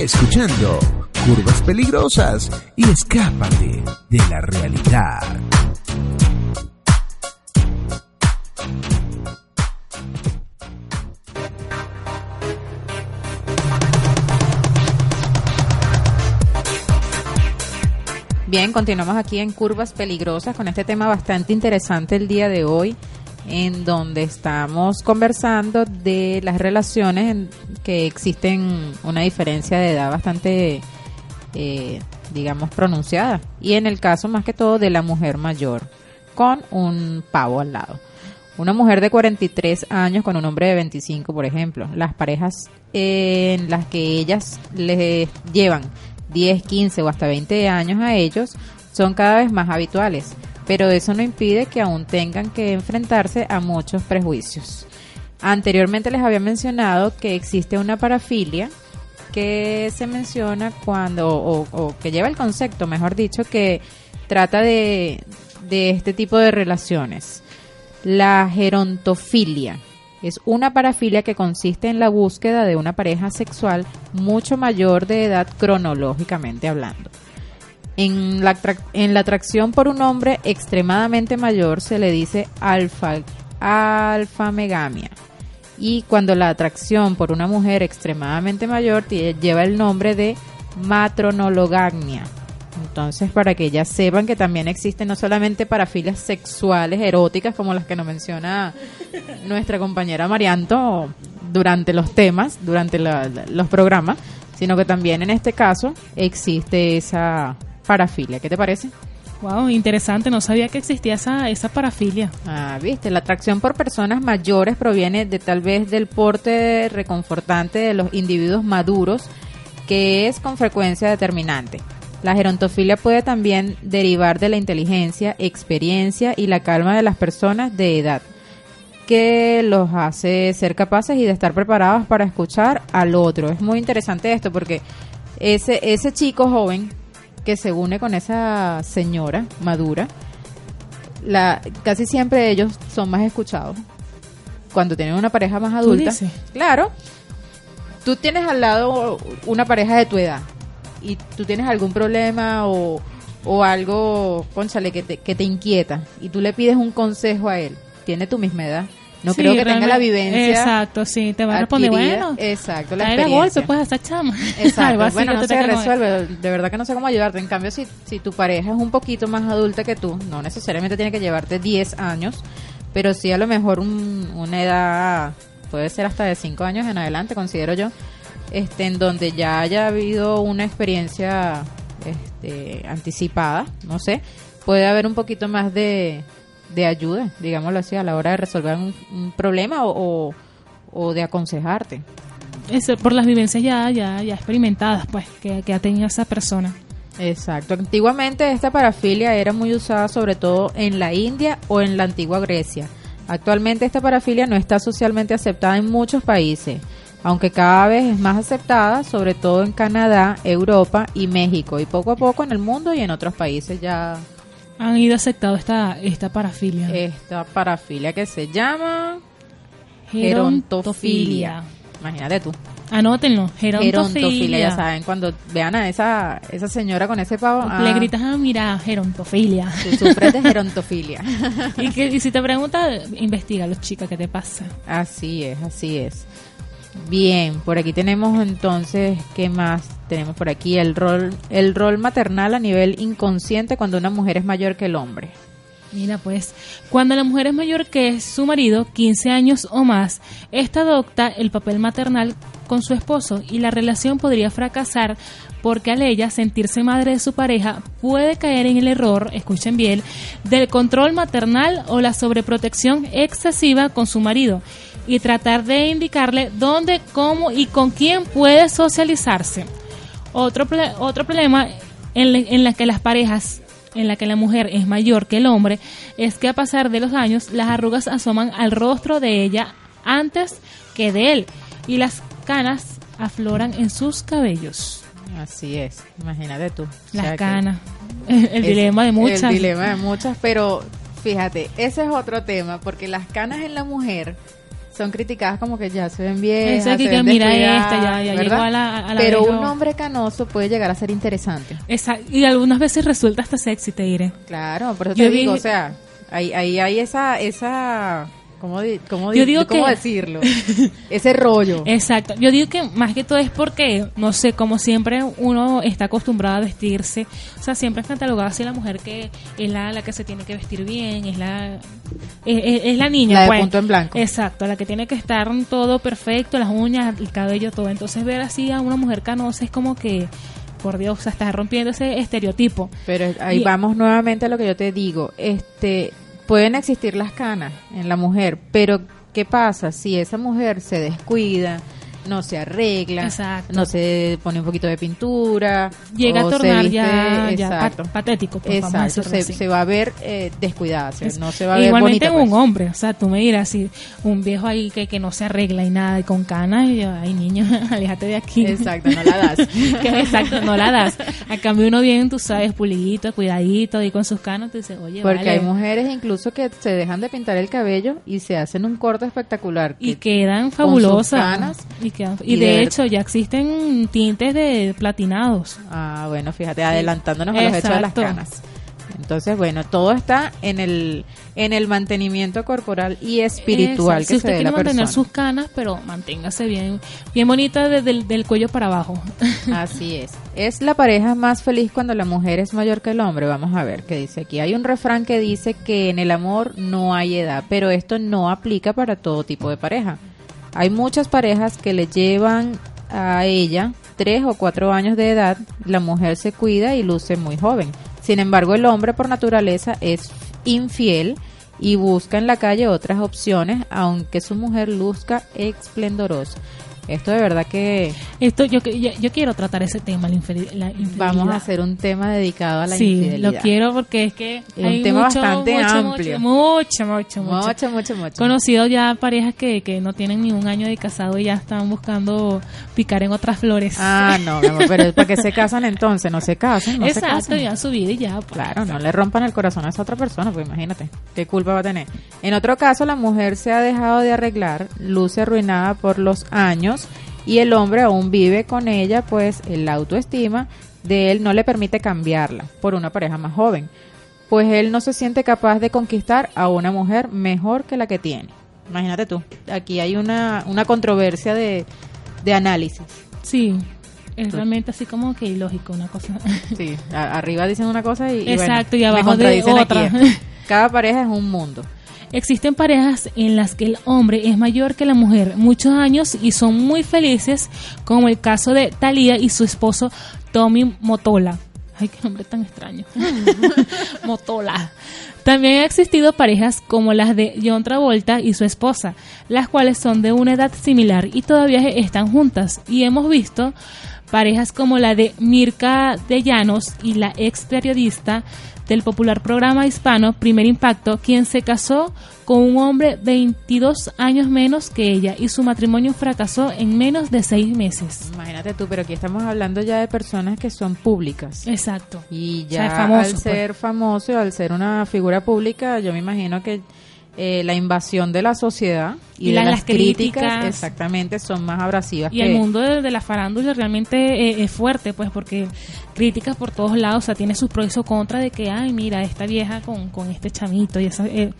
Escuchando Curvas Peligrosas y escápate de la realidad. Bien, continuamos aquí en Curvas Peligrosas con este tema bastante interesante el día de hoy, en donde estamos conversando de las relaciones en que existen una diferencia de edad bastante, eh, digamos, pronunciada. Y en el caso más que todo de la mujer mayor, con un pavo al lado. Una mujer de 43 años con un hombre de 25, por ejemplo. Las parejas en las que ellas les llevan 10, 15 o hasta 20 años a ellos son cada vez más habituales, pero eso no impide que aún tengan que enfrentarse a muchos prejuicios. Anteriormente les había mencionado que existe una parafilia que se menciona cuando, o, que lleva el concepto, mejor dicho, que trata de, de este tipo de relaciones. La gerontofilia es una parafilia que consiste en la búsqueda de una pareja sexual mucho mayor de edad cronológicamente hablando. En la, en la atracción por un hombre extremadamente mayor se le dice alfa, alfamegamia. Y cuando la atracción por una mujer extremadamente mayor lleva el nombre de matronologagnia. Entonces, para que ellas sepan que también existen no solamente parafilias sexuales eróticas como las que nos menciona nuestra compañera Marianto durante los temas, durante los programas, sino que también en este caso existe esa parafilia. ¿Qué te parece? Wow, interesante, no sabía que existía esa, esa parafilia. Ah, viste, la atracción por personas mayores proviene de tal vez del porte reconfortante de los individuos maduros, que es con frecuencia determinante. La gerontofilia puede también derivar de la inteligencia, experiencia y la calma de las personas de edad, que los hace ser capaces y de estar preparados para escuchar al otro. Es muy interesante esto porque ese, ese chico joven que se une con esa señora madura, la, casi siempre ellos son más escuchados cuando tienen una pareja más adulta. dices? Claro, tú tienes al lado una pareja de tu edad y tú tienes algún problema o, o algo, conchale, que te, que te inquieta y tú le pides un consejo a él, tiene tu misma edad, No Sí, creo que tenga la vivencia. Exacto, sí, te va a responder, bueno, Exacto, la experiencia. golpe, pues, a esa chama. Exacto. así Bueno, no te se resuelve. De verdad que no sé cómo ayudarte. En cambio, si, si tu pareja es un poquito más adulta que tú, no necesariamente tiene que llevarte 10 años, pero sí a lo mejor un- una edad, puede ser hasta de 5 años en adelante, considero yo, este, en donde ya haya habido una experiencia este, anticipada, no sé, puede haber un poquito más de, de ayuda, digámoslo así, a la hora de resolver un, un problema o, o, o de aconsejarte. Eso, por las vivencias ya, ya, ya experimentadas, pues, que, que ha tenido esa persona. Exacto. Antiguamente esta parafilia era muy usada sobre todo en la India o en la antigua Grecia. Actualmente esta parafilia no está socialmente aceptada en muchos países, aunque cada vez es más aceptada, sobre todo en Canadá, Europa y México, y poco a poco en el mundo y en otros países ya Han ido aceptado esta, esta parafilia. esta parafilia que se llama Gerontofilia. gerontofilia. Imagínate tú. Anótenlo, Gerontofilia, gerontofilia. ya saben, cuando vean a esa, esa señora con ese pavo, Le ah, gritas, ah, mira, gerontofilia. tú sufres de gerontofilia. y, que, y si te pregunta, investiga los chicas, ¿qué te pasa? Así es, así es. Bien, por aquí tenemos entonces, ¿qué más? Tenemos por aquí el rol, el rol maternal a nivel inconsciente cuando una mujer es mayor que el hombre. Mira, pues, cuando la mujer es mayor que su marido, 15 años o más, ésta adopta el papel maternal con su esposo y la relación podría fracasar porque al ella sentirse madre de su pareja puede caer en el error, escuchen bien, del control maternal o la sobreprotección excesiva con su marido y tratar de indicarle dónde, cómo y con quién puede socializarse. Otro, otro problema en, la- en la que las parejas, en la que la mujer es mayor que el hombre, es que a pasar de los años las arrugas asoman al rostro de ella antes que de él y las canas afloran en sus cabellos. Así es, imagínate tú. O Las sea canas. El, dilema de muchas. El dilema de muchas, pero fíjate, ese es otro tema, porque las canas en la mujer son criticadas como que ya se ven bien. Eso que mira esta, ya- ya llegó a la- a la Pero un hombre canoso puede llegar a ser interesante. Esa- y algunas veces resulta hasta sexy, te diré. Claro, por eso Yo te digo, o sea, ahí, ahí hay esa, esa, ¿cómo, Yo di- digo cómo que- decirlo? ese rollo. Exacto. Yo digo que más que todo es porque, no sé, como siempre uno está acostumbrado a vestirse. O sea, siempre es catalogada así la mujer que es la, la que se tiene que vestir bien, es la es, es- es la niña. La de pues. punto en blanco. Exacto, la que tiene que estar todo perfecto, las uñas, el cabello, todo. Entonces ver así a una mujer canosa es como que, por Dios, o sea, estás rompiendo ese estereotipo. Pero ahí Y- vamos nuevamente a lo que yo te digo. Este, pueden existir las canas en la mujer, pero ¿qué pasa si esa mujer se descuida? No se arregla, Exacto. no se pone un poquito de pintura, Llega o a tornar viste- ya, ya patético. pues, exacto, se, va a ver eh, descuidada, Es- no se va a ver Igualmente bonita. un pues. hombre, o sea, tú me dirás si un viejo ahí que, que no se arregla y nada y con canas, y yo, ay niño, aléjate de aquí. Exacto, no la das. Que, exacto, no la das. A cambio uno bien, tú sabes, pulidito, cuidadito y con sus canas te dice, oye, Porque vale. hay mujeres incluso que se dejan de pintar el cabello y se hacen un corte espectacular. y que- quedan sus fabulosas. canas y, y y de, de- hecho ya existen tintes de platinados. Ah, bueno, fíjate, adelantándonos a los hechos de las canas. Entonces, bueno, todo está en el en el mantenimiento corporal y espiritual Exacto. que si se usted dé quiere la mantener persona. sus canas, pero manténgase bien, bien bonita desde el del cuello para abajo. Así es. Es la pareja más feliz cuando la mujer es mayor que el hombre. Vamos a ver qué dice aquí. Hay un refrán que dice que en el amor no hay edad, pero esto no aplica para todo tipo de pareja. Hay muchas parejas que le llevan a ella tres o cuatro años de edad. La mujer se cuida y luce muy joven. Sin embargo, el hombre por naturaleza es infiel y busca en la calle otras opciones, aunque su mujer luzca esplendorosa. Esto de verdad que Esto yo, yo, yo quiero tratar ese tema, la, infeli- la infidelidad. Vamos a hacer un tema dedicado a la sí, infidelidad. lo quiero porque es que un hay tema mucho, bastante mucho, amplio. Mucho, mucho, mucho, mucho. Mucho, mucho, mucho. Conocido ya parejas que, que no tienen ni un año de casado y ya están buscando picar en otras flores. Ah, no, mi amor, pero ¿para qué se casan entonces? No se casen, no se Exacto, casen. ya su vida y ya. pues. Claro, no le rompan el corazón a esa otra persona, pues imagínate, qué culpa va a tener. En otro caso, la mujer se ha dejado de arreglar, luce arruinada por los años y el hombre aún vive con ella, pues el autoestima de él no le permite cambiarla por una pareja más joven, pues él no se siente capaz de conquistar a una mujer mejor que la que tiene. Imagínate tú. Aquí hay una, una controversia de, de análisis. Sí, es realmente así como que ilógico una cosa. Sí, a- arriba dicen una cosa y, y Exacto, y me abajo de contradicen aquí. otra. Cada pareja es un mundo. Existen parejas en las que el hombre es mayor que la mujer muchos años y son muy felices, como el caso de Thalía y su esposo Tommy Motola. Ay, qué nombre tan extraño. Motola. También ha existido parejas como las de John Travolta y su esposa, las cuales son de una edad similar y todavía están juntas. Y hemos visto parejas como la de Mirka de Llanos y la ex periodista del popular programa hispano Primer Impacto, quien se casó con un hombre 22 años menos que ella y su matrimonio fracasó en menos de seis meses. Imagínate tú, pero aquí estamos hablando ya de personas que son públicas. Exacto. Y O ya sea, al pues. ser famoso, al ser una figura pública, yo me imagino que eh, la invasión de la sociedad y, Y de las- las, las críticas, críticas. exactamente son más abrasivas Y que el mundo de, de la farándula realmente eh, es fuerte, pues, porque críticas por todos lados, o sea, tiene sus pros y sus contras de que, ay, mira, esta vieja con, con este chamito, y esa, eh,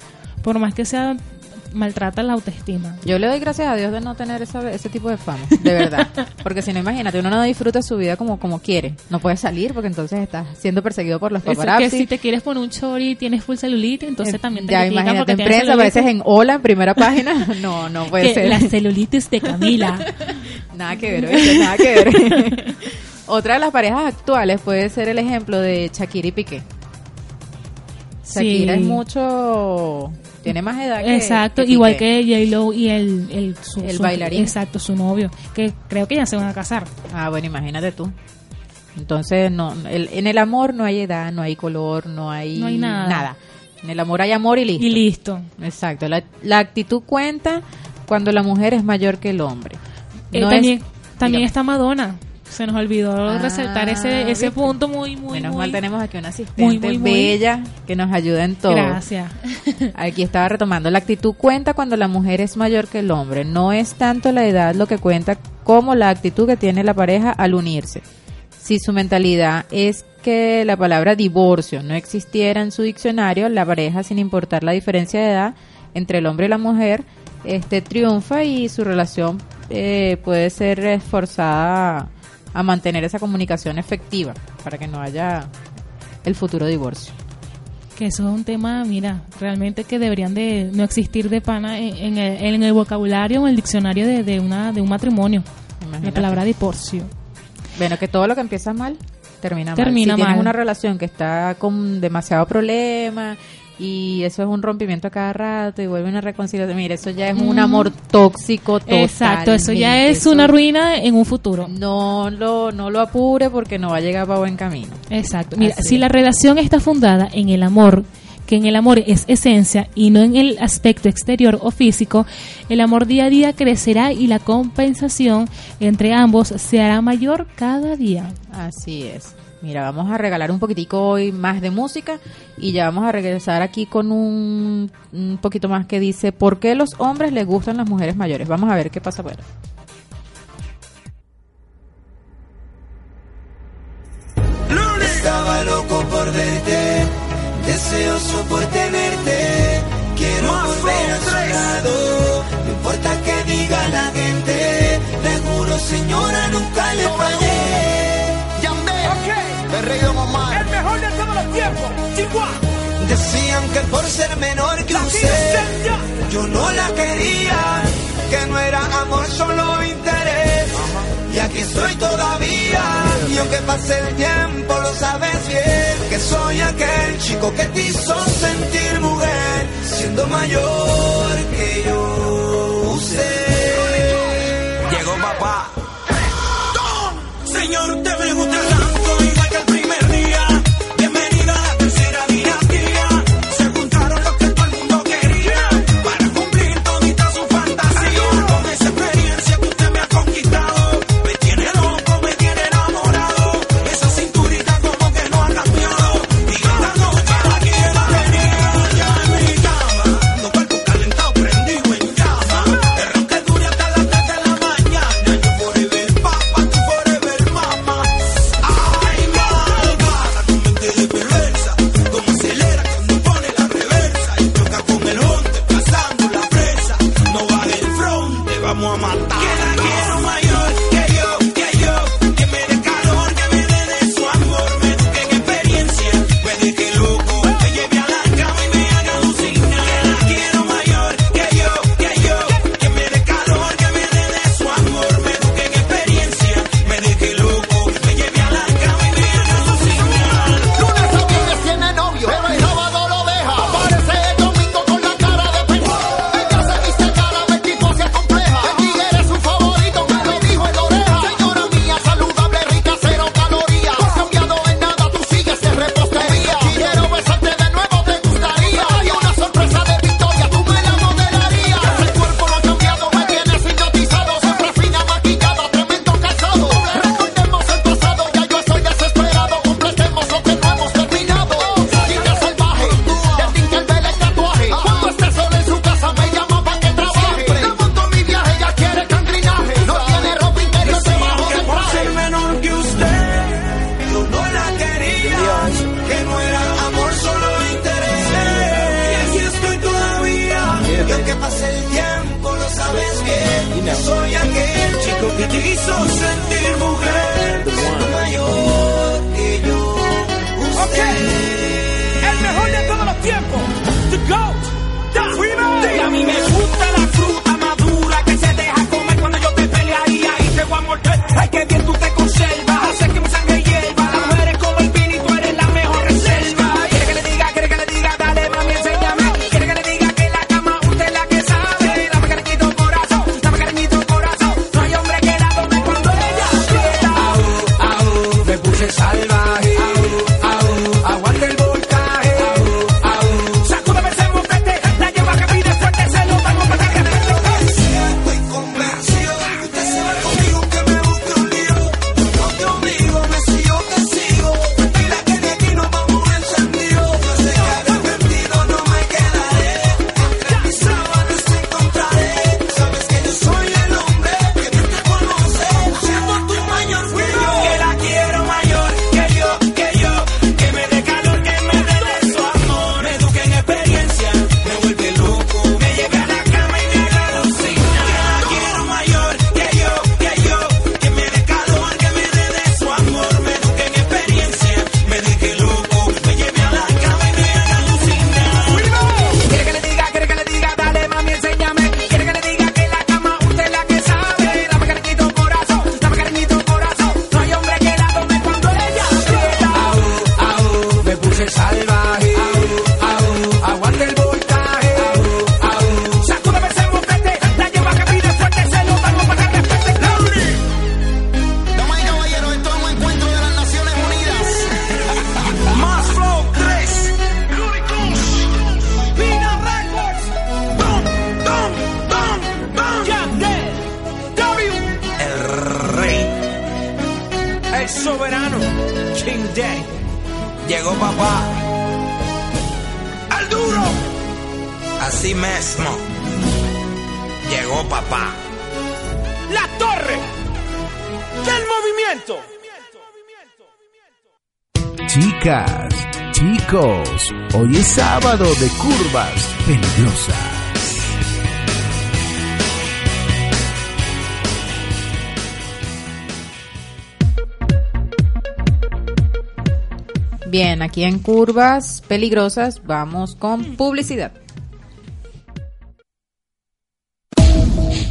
por más que sea, maltrata la autoestima. Yo le doy gracias a Dios de no tener esa- ese tipo de fama, de verdad. Porque si no, imagínate, uno no disfruta su vida como, como quiere. No puede salir porque entonces estás siendo perseguido por los Es que paparazzi. si te quieres poner un chori y tienes full celulitis, entonces también te ya imagínate porque en prensa, a veces en hola, en primera página. No, no puede Que ser. la celulitis de Camila. Nada que ver, ¿oíste? nada que ver. Otra de las parejas actuales puede ser el ejemplo de Shakira y Piqué. Shakira Sí. es mucho... Tiene más edad que Exacto, igual que J-Lo y el, el, su- El su- bailarín. Exacto, su novio, que creo que ya se van a casar. Ah, bueno, imagínate tú. Entonces, no, el- en el amor no hay edad, no hay color, no hay, No hay nada. En el amor hay amor y listo. Y listo. Exacto. La, la actitud cuenta cuando la mujer es mayor que el hombre. Eh, también es- también dígame. está Madonna. Se nos olvidó Ah, resaltar ese, ese ¿viste? punto muy, muy, Menos muy... mal tenemos aquí una asistente muy, muy, muy- bella que nos ayuda en todo. Gracias. Aquí estaba retomando, la actitud cuenta cuando la mujer es mayor que el hombre. No es tanto la edad lo que cuenta como la actitud que tiene la pareja al unirse. Si su mentalidad es que la palabra divorcio no existiera en su diccionario, la pareja, sin importar la diferencia de edad entre el hombre y la mujer, este triunfa y su relación eh, puede ser esforzada a mantener esa comunicación efectiva para que no haya el futuro divorcio. Que eso es un tema, mira, realmente que deberían de no existir de pana en, en el, en el vocabulario o en el diccionario de, de una de un matrimonio. La palabra divorcio. Bueno, que todo lo que empieza mal termina, Termina mal. Si tienes mal. una relación que está con demasiado problema y eso es un rompimiento a cada rato y vuelve una reconciliación, mire, eso ya es un amor tóxico total. Exacto, eso ya es una ruina en un futuro. No lo, no lo apure porque no va a llegar para buen camino. Exacto. Mira, Así si la relación está fundada en el amor, que en el amor es esencia y no en el aspecto exterior o físico, el amor día a día crecerá y la compensación entre ambos se hará mayor cada día. Así es. Mira, vamos a regalar un poquitico hoy más de música y ya vamos a regresar aquí con un, un poquito más que dice ¿Por qué los hombres les gustan las mujeres mayores? Vamos a ver qué pasa ahí. Estaba loco por verte, deseoso por tenerte. Quiero volver a su lado, no importa que diga la gente. Le juro, señora, nunca le fallé. El rey. El mejor de todos los tiempos. Decían que por ser menor que usted, yo no la quería. Que no era amor, solo interés. Y aquí estoy todavía. Y aunque pase el tiempo, lo sabes bien. Que soy aquel chico que te hizo sentir mujer. Siendo mayor que yo. Usted. Llegó papá. Señor, te vengo te primer día. Sábado de curvas peligrosas. Bien, aquí en curvas peligrosas vamos con publicidad.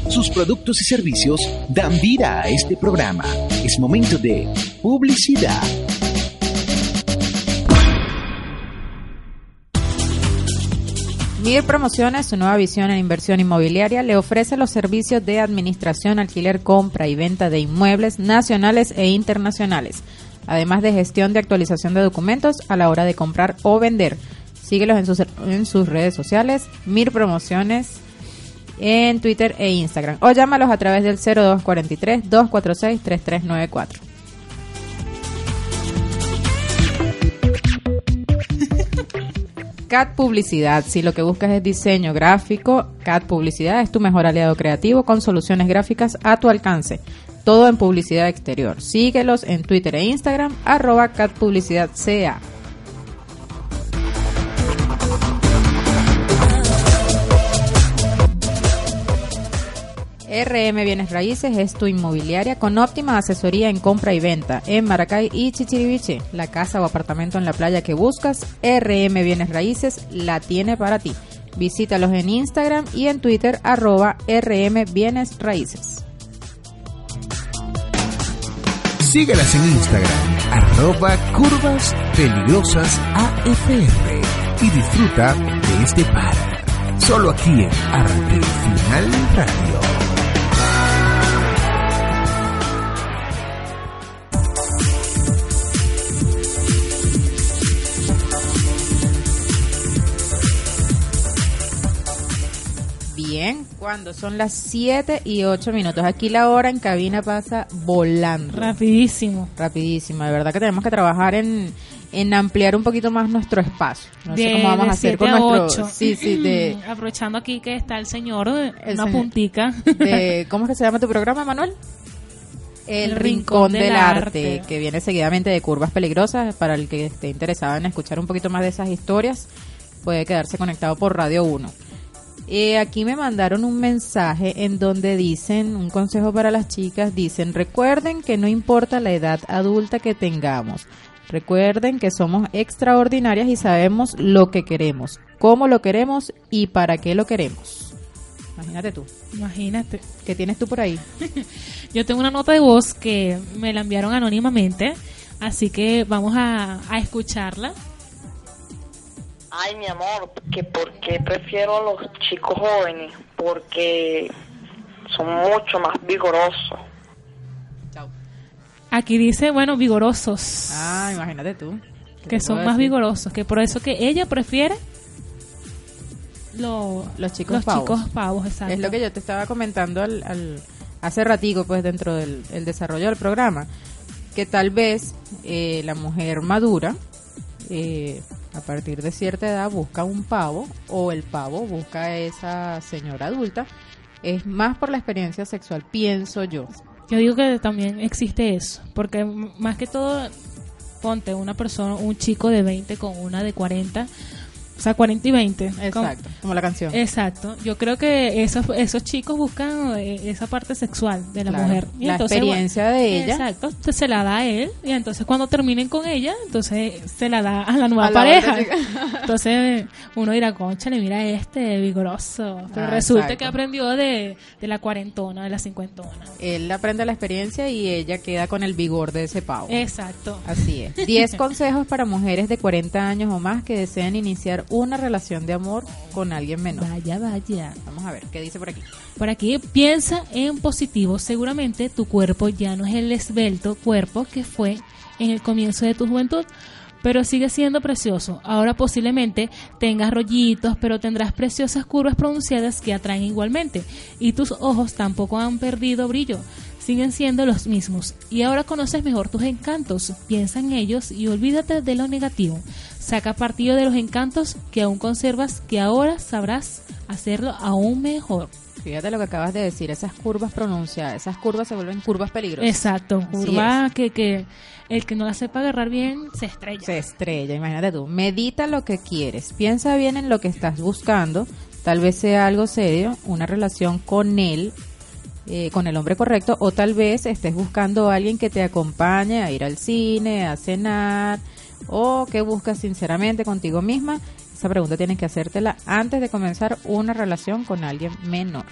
Sus productos y servicios dan vida a este programa. Es momento de publicidad. Mir Promociones, su nueva visión en inversión inmobiliaria, le ofrece los servicios de administración, alquiler, compra y venta de inmuebles nacionales e internacionales, además de gestión de actualización de documentos a la hora de comprar o vender. Síguelos en sus, redes sociales, Mir Promociones, en Twitter e Instagram, o llámalos a través del 0243-246-3394. CAT Publicidad. Si lo que buscas es diseño gráfico, CAT Publicidad es tu mejor aliado creativo con soluciones gráficas a tu alcance. Todo en publicidad exterior. Síguelos en Twitter e Instagram, arroba CAT Publicidad CA. RM Bienes Raíces es tu inmobiliaria con óptima asesoría en compra y venta en Maracay y Chichiriviche. La casa o apartamento en la playa que buscas, RM Bienes Raíces la tiene para ti. Visítalos en Instagram y en Twitter arroba RM Bienes Raíces. Síguelas en Instagram, arroba curvas peligrosas AFR y disfruta de este par. Solo aquí en Arte Final Radio. Bien, cuando son las 7 y 8 minutos. Aquí la hora en cabina pasa volando. Rapidísimo. Rapidísimo. De verdad que tenemos que trabajar en, en ampliar un poquito más nuestro espacio. No sé cómo vamos a hacer con nuestro... Sí, sí, de, Aprovechando aquí que está el señor, El una señor. puntica. de- ¿Cómo es que se llama tu programa, Manuel? El, El Rincón Rincón del del Arte, Arte. que viene seguidamente de Curvas Peligrosas. Para el que esté interesado en escuchar un poquito más de esas historias, puede quedarse conectado por Radio 1. Eh, aquí me mandaron un mensaje en donde dicen, un consejo para las chicas, dicen, recuerden que no importa la edad adulta que tengamos, recuerden que somos extraordinarias y sabemos lo que queremos, cómo lo queremos y para qué lo queremos. Imagínate tú, Imagínate. ¿qué tienes tú por ahí? Yo tengo una nota de voz que me la enviaron anónimamente, así que vamos a, a escucharla. Ay, mi amor, que por qué prefiero a los chicos jóvenes, porque son mucho más vigorosos. Aquí dice, bueno, vigorosos. Ah, imagínate tú. ¿Qué que son más vigorosos, que por eso que ella prefiere lo- Los chicos los pavos. chicos pavos, exacto. Es lo que yo te estaba comentando al, al- hace ratico, pues dentro del el desarrollo del programa, que tal vez eh, la mujer madura, eh, a partir de cierta edad, busca un pavo o el pavo busca a esa señora adulta, es más por la experiencia sexual, pienso yo. Yo digo que también existe eso, porque más que todo, ponte una persona, un chico de 20 con una de 40, o sea, 40 y 20. Exacto, como la canción. Exacto. Yo creo que esos, esos chicos buscan eh, esa parte sexual de la Claro, mujer. la experiencia bueno, de ella. Exacto. Entonces se la da a él y entonces cuando terminen con ella, entonces se la da a la nueva A pareja. entonces uno dirá, conchale, mira este vigoroso. Pero Ah, resulta exacto. que aprendió de, de la cuarentona, de la cincuentona. Él aprende la experiencia y ella queda con el vigor de ese pavo. Exacto. Así es. 10 consejos para mujeres de 40 años o más que desean iniciar una relación de amor con alguien menor. Vaya, vaya. Vamos a ver, ¿qué dice por aquí? Por aquí piensa en positivo. Seguramente tu cuerpo ya no es el esbelto cuerpo que fue en el comienzo de tu juventud, pero sigue siendo precioso. Ahora posiblemente tengas rollitos, pero tendrás preciosas curvas pronunciadas que atraen igualmente. Y tus ojos tampoco han perdido brillo. Siguen siendo los mismos. Y ahora conoces mejor tus encantos. Piensa en ellos y olvídate de lo negativo. Saca partido de los encantos que aún conservas, que ahora sabrás hacerlo aún mejor. Fíjate lo que acabas de decir, esas curvas pronunciadas, esas curvas se vuelven curvas peligrosas. Exacto, Así curva que, que el que no la sepa agarrar bien se estrella. Se estrella, imagínate tú. Medita lo que quieres, piensa bien en lo que estás buscando, tal vez sea algo serio, una relación con él, eh, con el hombre correcto, o tal vez estés buscando a alguien que te acompañe a ir al cine, a cenar, o que buscas sinceramente contigo misma. Esa pregunta tienes que hacértela antes de comenzar una relación con alguien menor.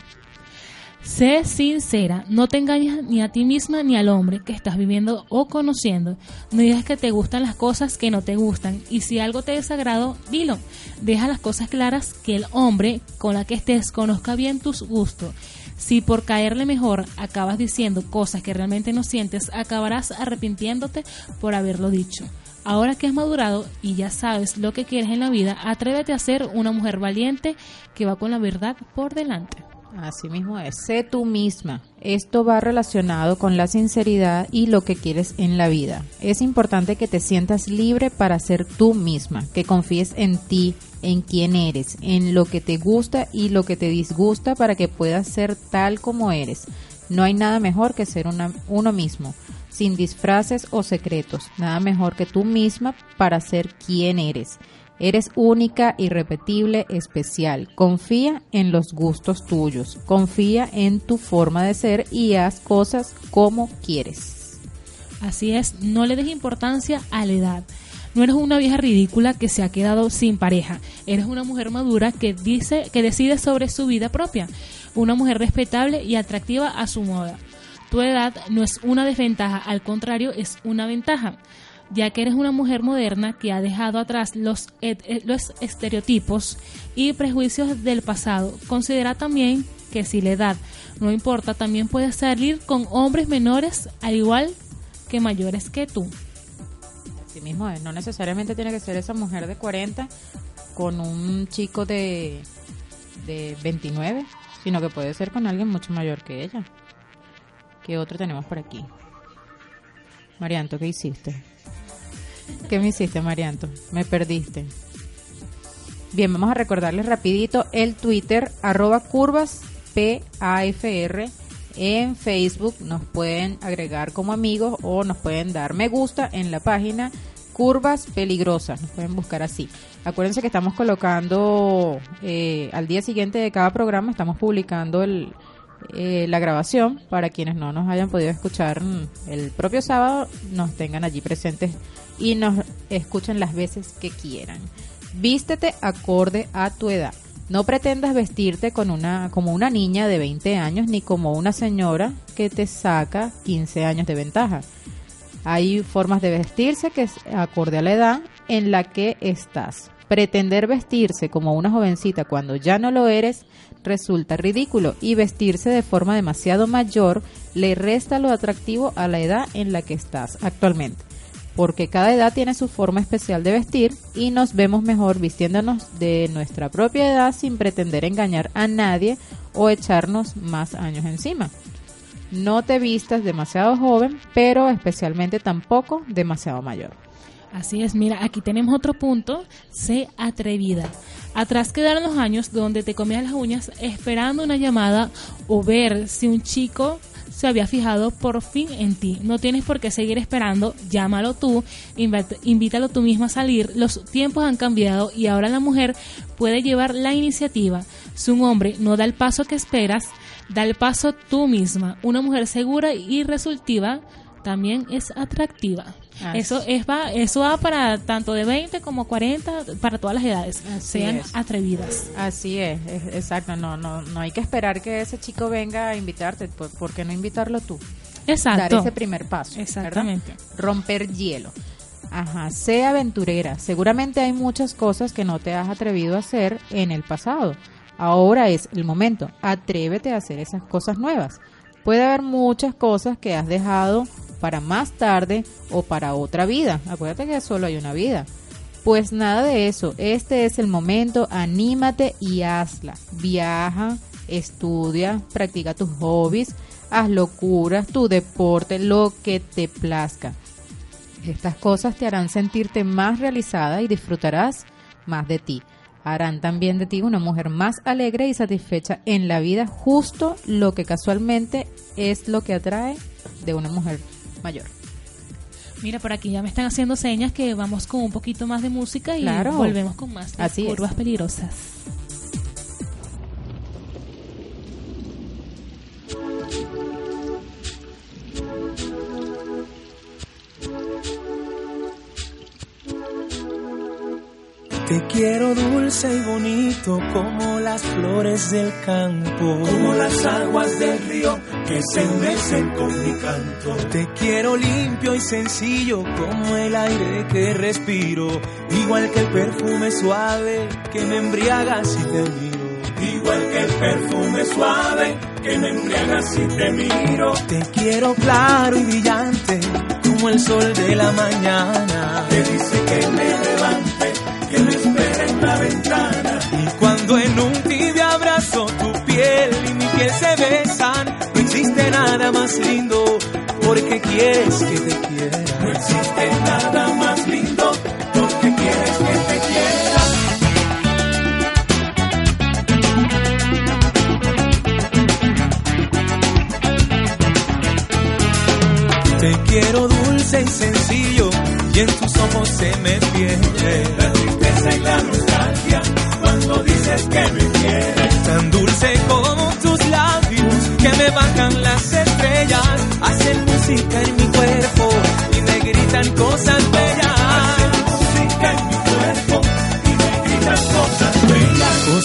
Sé sincera, no te engañes ni a ti misma ni al hombre que estás viviendo o conociendo. No digas que te gustan las cosas que no te gustan y si algo te desagrado, dilo. Deja las cosas claras que el hombre con la que estés conozca bien tus gustos. Si por caerle mejor acabas diciendo cosas que realmente no sientes, acabarás arrepintiéndote por haberlo dicho. Ahora que has madurado y ya sabes lo que quieres en la vida, atrévete a ser una mujer valiente que va con la verdad por delante. Así mismo es, sé tú misma. Esto va relacionado con la sinceridad y lo que quieres en la vida. Es importante que te sientas libre para ser tú misma, que confíes en ti, en quién eres, en lo que te gusta y lo que te disgusta para que puedas ser tal como eres. No hay nada mejor que ser una- uno mismo, sin disfraces o secretos. Nada mejor que tú misma para ser quien eres. Eres única, irrepetible, especial. Confía en los gustos tuyos. Confía en tu forma de ser y haz cosas como quieres. Así es, no le des importancia a la edad. No eres una vieja ridícula que se ha quedado sin pareja. Eres una mujer madura que dice que decide sobre su vida propia. Una mujer respetable y atractiva a su moda. Tu edad no es una desventaja, al contrario, es una ventaja ya que eres una mujer moderna que ha dejado atrás los, eh, los estereotipos y prejuicios del pasado. Considera también que si la edad no importa, también puedes salir con hombres menores al igual que mayores que tú. Así mismo es. No necesariamente tiene que ser esa mujer de 40 con un chico de, de 29, sino que puede ser con alguien mucho mayor que ella. ¿Qué otro tenemos por aquí? Marianto, ¿qué hiciste? ¿Qué me hiciste, Marianto? Me perdiste. Bien, vamos a recordarles rapidito el Twitter, arroba curvas PAFR. En Facebook nos pueden agregar como amigos o nos pueden dar me gusta en la página Curvas Peligrosas, nos pueden buscar así. Acuérdense que estamos colocando eh, al día siguiente de cada programa, estamos publicando el, eh, la grabación para quienes no nos hayan podido escuchar mm, el propio sábado, nos tengan allí presentes y nos escuchen las veces que quieran. Vístete acorde a tu edad. No pretendas vestirte con una, como una niña de 20 años ni como una señora que te saca 15 años de ventaja. Hay formas de vestirse que es acorde a la edad en la que estás. Pretender vestirse como una jovencita cuando ya no lo eres resulta ridículo y vestirse de forma demasiado mayor le resta lo atractivo a la edad en la que estás actualmente. Porque cada edad tiene su forma especial de vestir y nos vemos mejor vistiéndonos de nuestra propia edad sin pretender engañar a nadie o echarnos más años encima. No te vistas demasiado joven, pero especialmente tampoco demasiado mayor. Así es, mira, aquí tenemos otro punto, sé atrevida. Atrás quedaron los años donde te comías las uñas esperando una llamada o ver si un chico se había fijado por fin en ti. No tienes por qué seguir esperando, llámalo tú, invítalo tú misma a salir. Los tiempos han cambiado y ahora la mujer puede llevar la iniciativa. Si un hombre no da el paso que esperas, da el paso tú misma. Una mujer segura y resultiva también es atractiva. Así. Eso es va, eso va para tanto de 20 como 40, para todas las edades. Así Sean es. atrevidas. Así es, es- exacto. No, no, no hay que esperar que ese chico venga a invitarte. ¿Por, por qué no invitarlo tú? Exacto. Dar ese primer paso. ¿verdad? Exactamente. Romper hielo. Ajá, sé aventurera. Seguramente hay muchas cosas que no te has atrevido a hacer en el pasado. Ahora es el momento. Atrévete a hacer esas cosas nuevas. Puede haber muchas cosas que has dejado para más tarde o para otra vida. Acuérdate que solo hay una vida. Pues nada de eso. Este es el momento. Anímate y hazla. Viaja, estudia, practica tus hobbies, haz locuras, tu deporte, lo que te plazca. Estas cosas te harán sentirte más realizada y disfrutarás más de ti. Harán también de ti una mujer más alegre y satisfecha en la vida, justo lo que casualmente es lo que atrae de una mujer mayor. Mira, por aquí ya me están haciendo señas que vamos con un poquito más de música y Claro. volvemos con más de Así es. curvas peligrosas. Te quiero dulce y bonito como las flores del campo, Como las aguas del río que se mecen con mi canto. Te quiero limpio y sencillo como el aire que respiro, igual que el perfume suave que me embriaga si te miro. Igual que el perfume suave que me embriaga si te miro. Te quiero claro y brillante como el sol de la mañana. Te dice que me levante, que cuando en un tibio abrazo tu piel y mi piel se besan, no existe nada más lindo porque quieres que te quiera. No existe nada más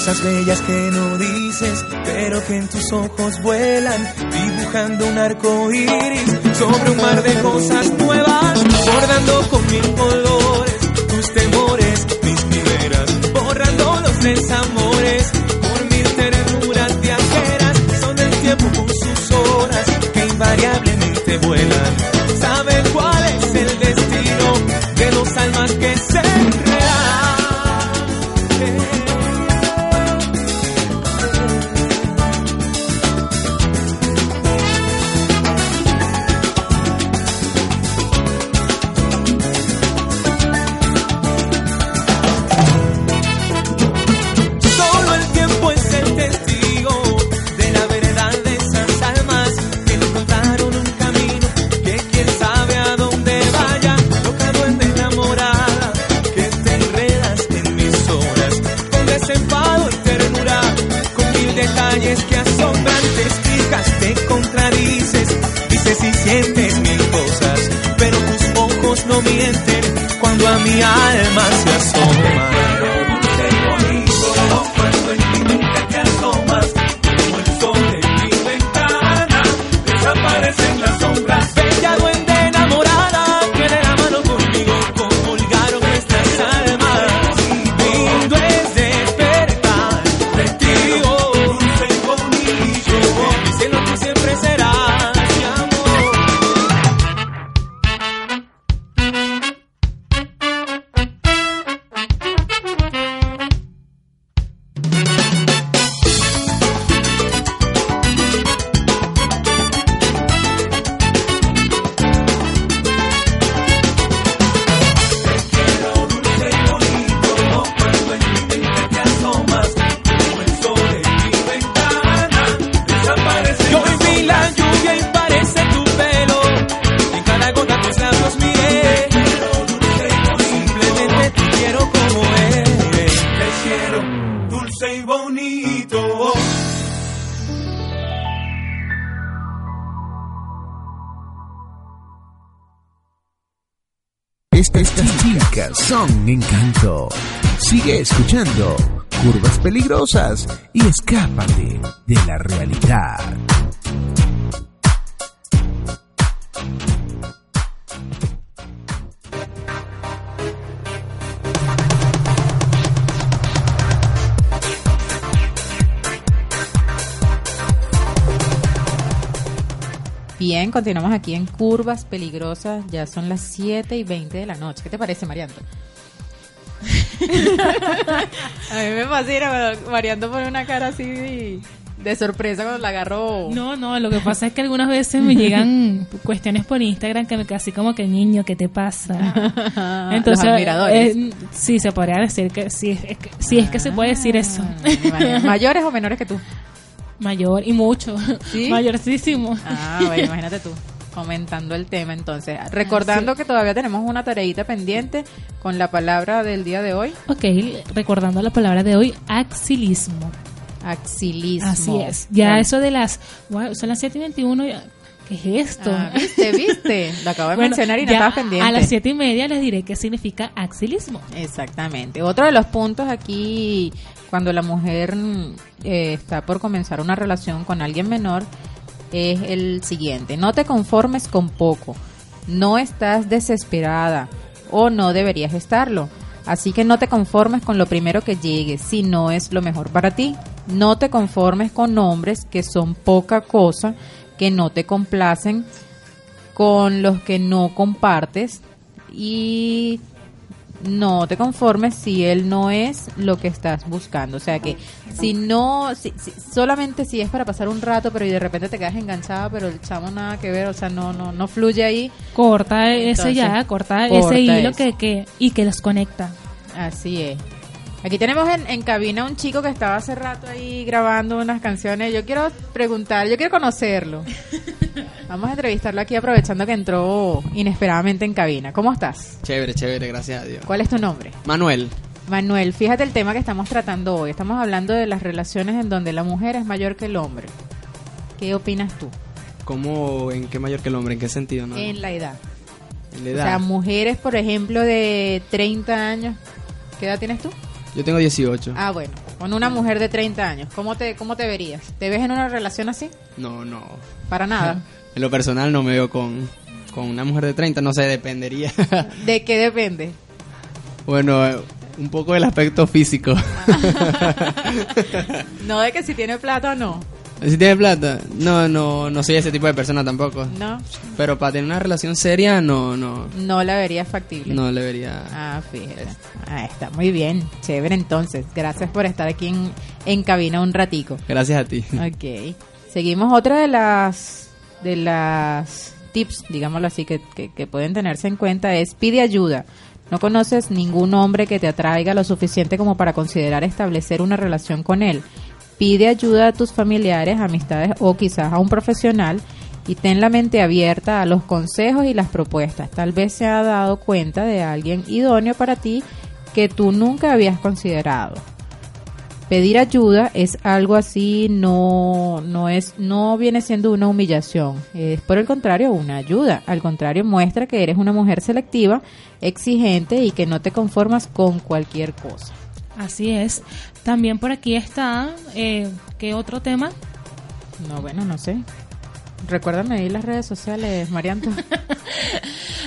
Cosas bellas que no dices, pero que en tus ojos vuelan, dibujando un arco iris sobre un mar de cosas nuevas, bordando con mil colores Estas chicas son encanto. Sigue escuchando Curvas Peligrosas y escápate de la realidad. Bien, continuamos aquí en Curvas Peligrosas. Ya son las 7 y 20 de la noche. ¿Qué te parece, Mariando? A mí me fascina cuando Mariando pone una cara así de sorpresa cuando la agarró. No, no, lo que pasa es que algunas veces me llegan cuestiones por Instagram que me casi como que niño, ¿qué te pasa? Los admiradores. eh, sí, se podría decir que sí, es que, sí es que se puede decir eso. ¿Mayores o menores que tú? Mayor y mucho. ¿Sí? Mayorcísimo. Ah, bueno, imagínate tú comentando el tema entonces. Recordando que todavía tenemos una tareita pendiente con la palabra del día de hoy. Ok, recordando la palabra de hoy, axilismo. Axilismo. Así es. Ya Bueno. eso de las... Wow, son las 7 y 21. ya- ¿Qué es esto? Ah, ¿Viste? ¿Viste? Lo acabo de Bueno, mencionar y no ya estabas pendiente. A las 7 y media les diré qué significa axilismo. Exactamente. Otro de los puntos aquí, cuando la mujer mm, eh, está por comenzar una relación con alguien menor, es el siguiente. No te conformes con poco. No estás desesperada o no deberías estarlo. Así que no te conformes con lo primero que llegue si no es lo mejor para ti. No te conformes con hombres que son poca cosa, que no te complacen, con los que no compartes y no te conformes si él no es lo que estás buscando. O sea que si no, si, si- solamente si es para pasar un rato, pero y de repente te quedas enganchada, pero el chamo nada que ver, o sea, no, no, no fluye ahí. Corta ese Entonces, ya, corta, corta ese hilo eso. que, que, y que los conecta. Así es. Aquí tenemos en, en cabina un chico que estaba hace rato ahí grabando unas canciones. Yo quiero preguntar, yo quiero conocerlo. Vamos a entrevistarlo aquí aprovechando que entró inesperadamente en cabina. ¿Cómo estás? Chévere, chévere, gracias a Dios. ¿Cuál es tu nombre? Manuel, Manuel, fíjate el tema que estamos tratando hoy. Estamos hablando de las relaciones en donde la mujer es mayor que el hombre. ¿Qué opinas tú? ¿cómo, en qué mayor que el hombre? ¿En qué sentido? No? En la edad. En la O edad. sea, mujeres, por ejemplo, de 30 años. ¿Qué edad tienes tú? Yo tengo 18. Ah, bueno, con una mujer de 30 años. ¿Cómo te, cómo te verías? ¿Te ves en una relación así? No, no. Para nada. En lo personal no me veo con, con una mujer de 30, no sé, dependería. ¿De qué depende? bueno, eh, un poco del aspecto físico. No de que si tiene plata o no. si tiene plata, no, no, no soy ese tipo de persona tampoco. No, Pero para tener una relación seria, no, no, no la verías factible. no le vería. Ah, fíjate. Ah, está muy bien. Chévere entonces. Gracias por estar aquí en, en cabina un ratico. Gracias a ti. Ok. Seguimos otra de las de las tips, digámoslo así, que, que, pueden tenerse en cuenta es pide ayuda. No conoces ningún hombre que te atraiga lo suficiente como para considerar establecer una relación con él. Pide ayuda a tus familiares, amistades o quizás a un profesional y ten la mente abierta a los consejos y las propuestas. Tal vez se ha dado cuenta de alguien idóneo para ti que tú nunca habías considerado. Pedir ayuda es algo así, no, no es, no viene siendo una humillación, es por el contrario una ayuda. Al contrario, muestra que eres una mujer selectiva, exigente y que no te conformas con cualquier cosa. Así es. También por aquí está, eh, ¿qué otro tema? No, bueno, no sé. Recuérdame ahí las redes sociales, Marianto.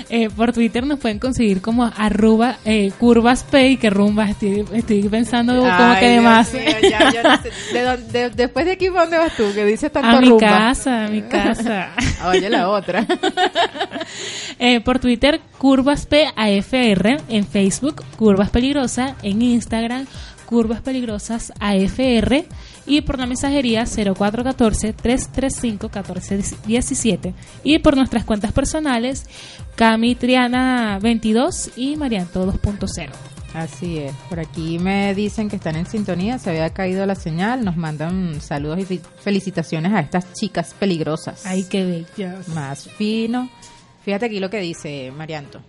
Eh, por Twitter nos pueden conseguir como arroba eh, curvas P y que rumba. Estoy, estoy pensando como Ay, que Dios demás. mío, ya, yo no sé. ¿De dónde- de- después de aquí, ¿para dónde vas tú? Que dices tanto A mi rumba. casa, a mi casa. Oye, la otra. Eh, por Twitter, Curvas P AFR, en Facebook, Curvas Peligrosas, en Instagram, Curvas Peligrosas AFR y por la mensajería 0414-335-1417 y por nuestras cuentas personales Cami Triana 22 y Marianto 2.0. Así es. Por aquí me dicen que están en sintonía, se había caído la señal, nos mandan saludos y felicitaciones a estas chicas peligrosas. Ay, qué bellas. Más fino. Fíjate aquí lo que dice Marianto.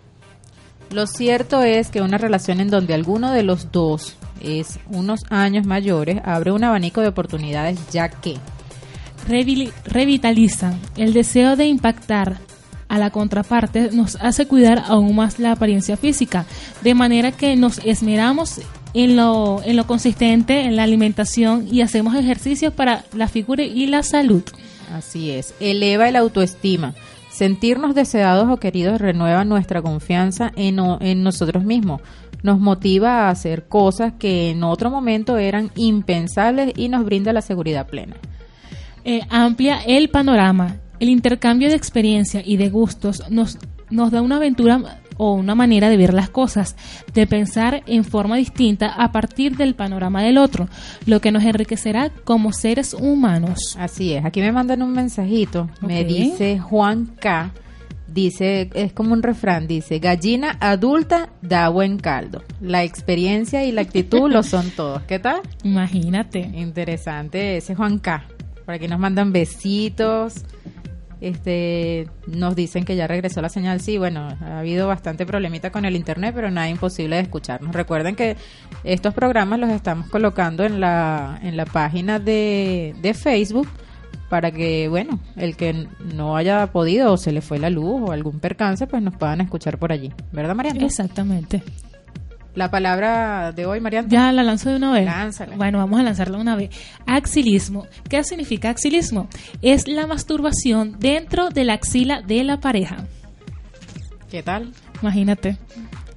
Lo cierto es que una relación en donde alguno de los dos es unos años mayores abre un abanico de oportunidades ya que revitalizan el deseo de impactar a la contraparte nos hace cuidar aún más la apariencia física, de manera que nos esmeramos en lo, en lo consistente, en la alimentación y hacemos ejercicios para la figura y la salud. Así es, eleva el autoestima. Sentirnos deseados o queridos renueva nuestra confianza en nosotros mismos. Nos motiva a hacer cosas que en otro momento eran impensables y nos brinda la seguridad plena. Eh, amplia el panorama. El intercambio de experiencia y de gustos nos, nos da una aventura o una manera de ver las cosas, de pensar en forma distinta a partir del panorama del otro, lo que nos enriquecerá como seres humanos. Así es, aquí me mandan un mensajito, me dice Juan K. Dice, es como un refrán, dice, gallina adulta da buen caldo. La experiencia y la actitud lo son todos. ¿Qué tal? Imagínate. Interesante ese Juan K. Por aquí nos mandan besitos. Este, nos dicen que ya regresó la señal. Sí, bueno, ha habido bastante problemita con el internet, pero nada imposible de escucharnos. Recuerden que estos programas los estamos colocando en la, en la página de, de Facebook para que, bueno, el que no haya podido o se le fue la luz o algún percance, pues nos puedan escuchar por allí. ¿Verdad, Mariana? Exactamente. La palabra de hoy, Mariana. Ya la lanzo de una vez. Lánzala. Bueno, vamos a lanzarla una vez. Axilismo. ¿Qué significa axilismo? Es la masturbación dentro de la axila de la pareja. ¿Qué tal? Imagínate.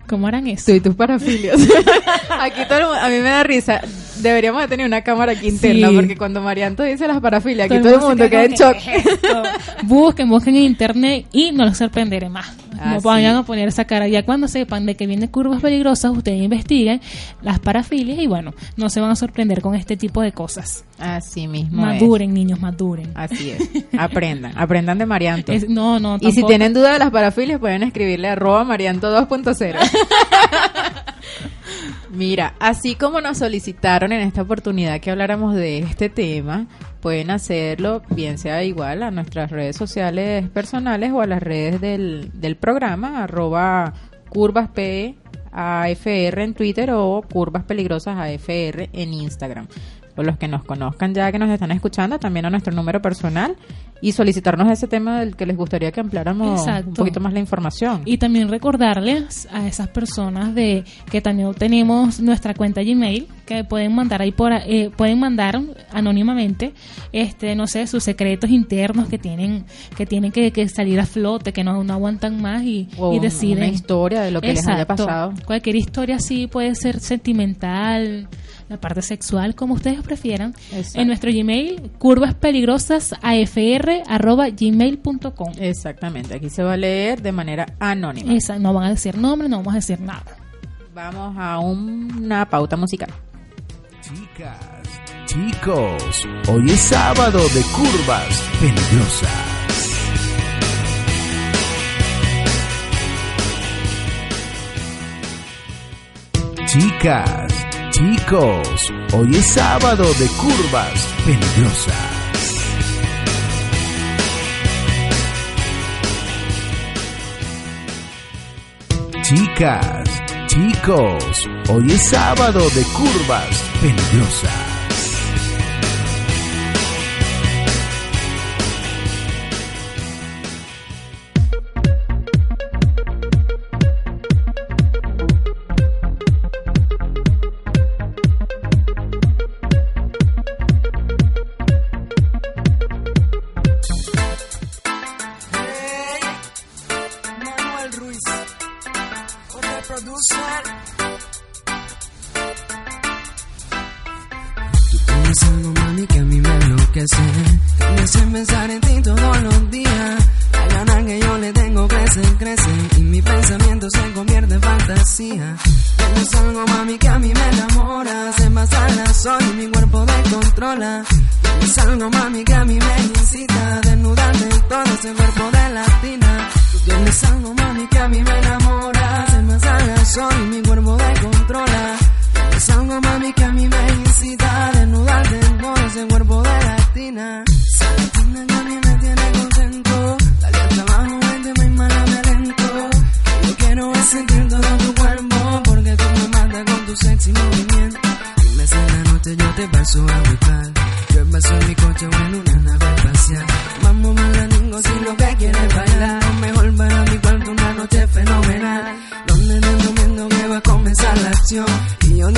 ¿Cómo harán eso? Tú y tus parafilias. aquí todo el mundo- a mí me da risa. Deberíamos de tener una cámara aquí interna Sí. porque cuando Marianto dice las parafilias, aquí Todo el mundo queda en shock. como, ¿qué es? Busquen, busquen en internet y no los sorprenderé más. No Así. vayan a poner esa cara. Ya cuando sepan de que vienen curvas peligrosas, ustedes investiguen las parafilias y bueno, no se van a sorprender con este tipo de cosas. Así mismo. es. Maduren, niños, maduren. Así es. Aprendan. Aprendan de Marianto. Es- no, no, y si tienen duda de las parafilias, pueden escribirle arroba Marianto 2.0. Mira, así como nos solicitaron en esta oportunidad que habláramos de este tema, pueden hacerlo bien sea igual a nuestras redes sociales personales o a las redes del, del programa, arroba curvaspafr en Twitter o curvas peligrosas AFR en Instagram. Por los que nos conozcan ya que nos están escuchando, también a nuestro número personal y solicitarnos ese tema del que les gustaría que ampliáramos Exacto. un poquito más la información. Y también recordarles a esas personas de que también tenemos nuestra cuenta Gmail que pueden mandar ahí por eh, pueden mandar anónimamente este no sé sus secretos internos que tienen que tienen que, que salir a flote que no, no aguantan más y, un- deciden una historia de lo que les haya pasado. cualquier historia sí puede ser sentimental la parte sexual como ustedes prefieran Exacto. en nuestro Gmail curvaspeligrosasafr@gmail.com Exactamente, aquí se va a leer de manera anónima. esa no van a decir nombre no vamos a decir nada Vamos a una pauta musical. Chicas, chicos, hoy es sábado de curvas peligrosas. Chicas, chicos, hoy es sábado de curvas peligrosas. Chicas, chicos, Hoy es sábado de curvas peligrosas.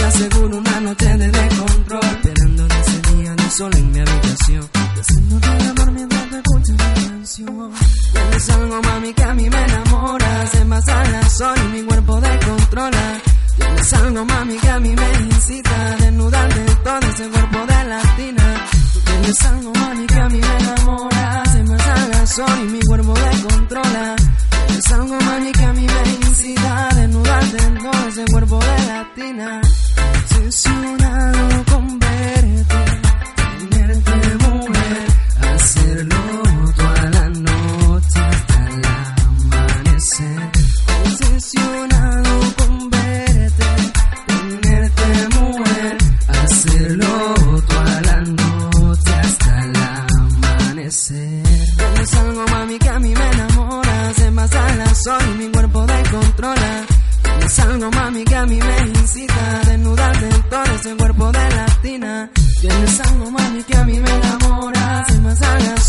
Te aseguro una noche de descontrol. Esperando de ese día de sol en mi habitación. Haciéndote el amor mientras te escucho mi canción. Tienes algo mami que a mí me enamora. Se pasa la sol y mi cuerpo descontrola. Tienes algo mami que a mí me incita a desnudarte todo ese cuerpo de latina. Tienes algo mami que a mí me enamora. Se sale el sol y mi cuerpo descontrola. Tienes algo mami que a mí me incita desnudarte todo ese cuerpo de latina. Obsesionado con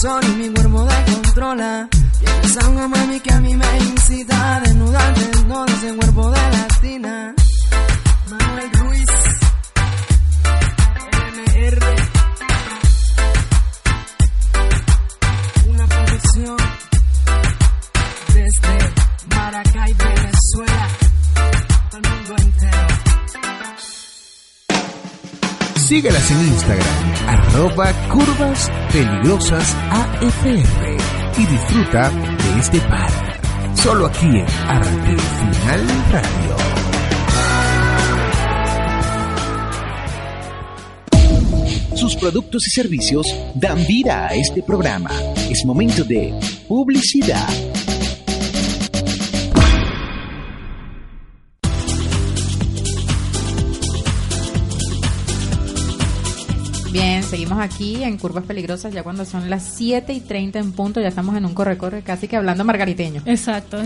y mi cuerpo descontrola. Tienes algo mami que a mí me incita a desnudarte todo ese cuerpo de latina. Síguelas en Instagram, arroba curvas AFR y disfruta de este par. Solo aquí en Arte Final Radio. Sus productos y servicios dan vida a este programa. Es momento de publicidad. Bien, seguimos aquí en Curvas Peligrosas ya cuando son las 7 y 30 en punto, ya estamos en un corre-corre casi que hablando margariteño. Exacto.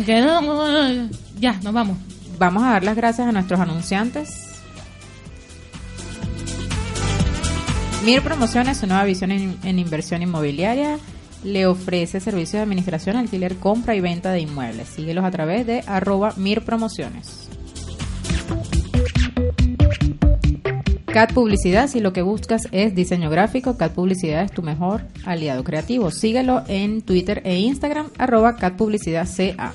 ya, nos vamos. Vamos a dar las gracias a nuestros anunciantes. Mir Promociones, su nueva visión en, en inversión inmobiliaria, le ofrece servicios de administración, alquiler, compra y venta de inmuebles. Síguelos a través de arroba Mir Promociones. CAT Publicidad, si lo que buscas es diseño gráfico, CAT Publicidad es tu mejor aliado creativo. Síguelo en Twitter e Instagram, arroba CAT Publicidad CA.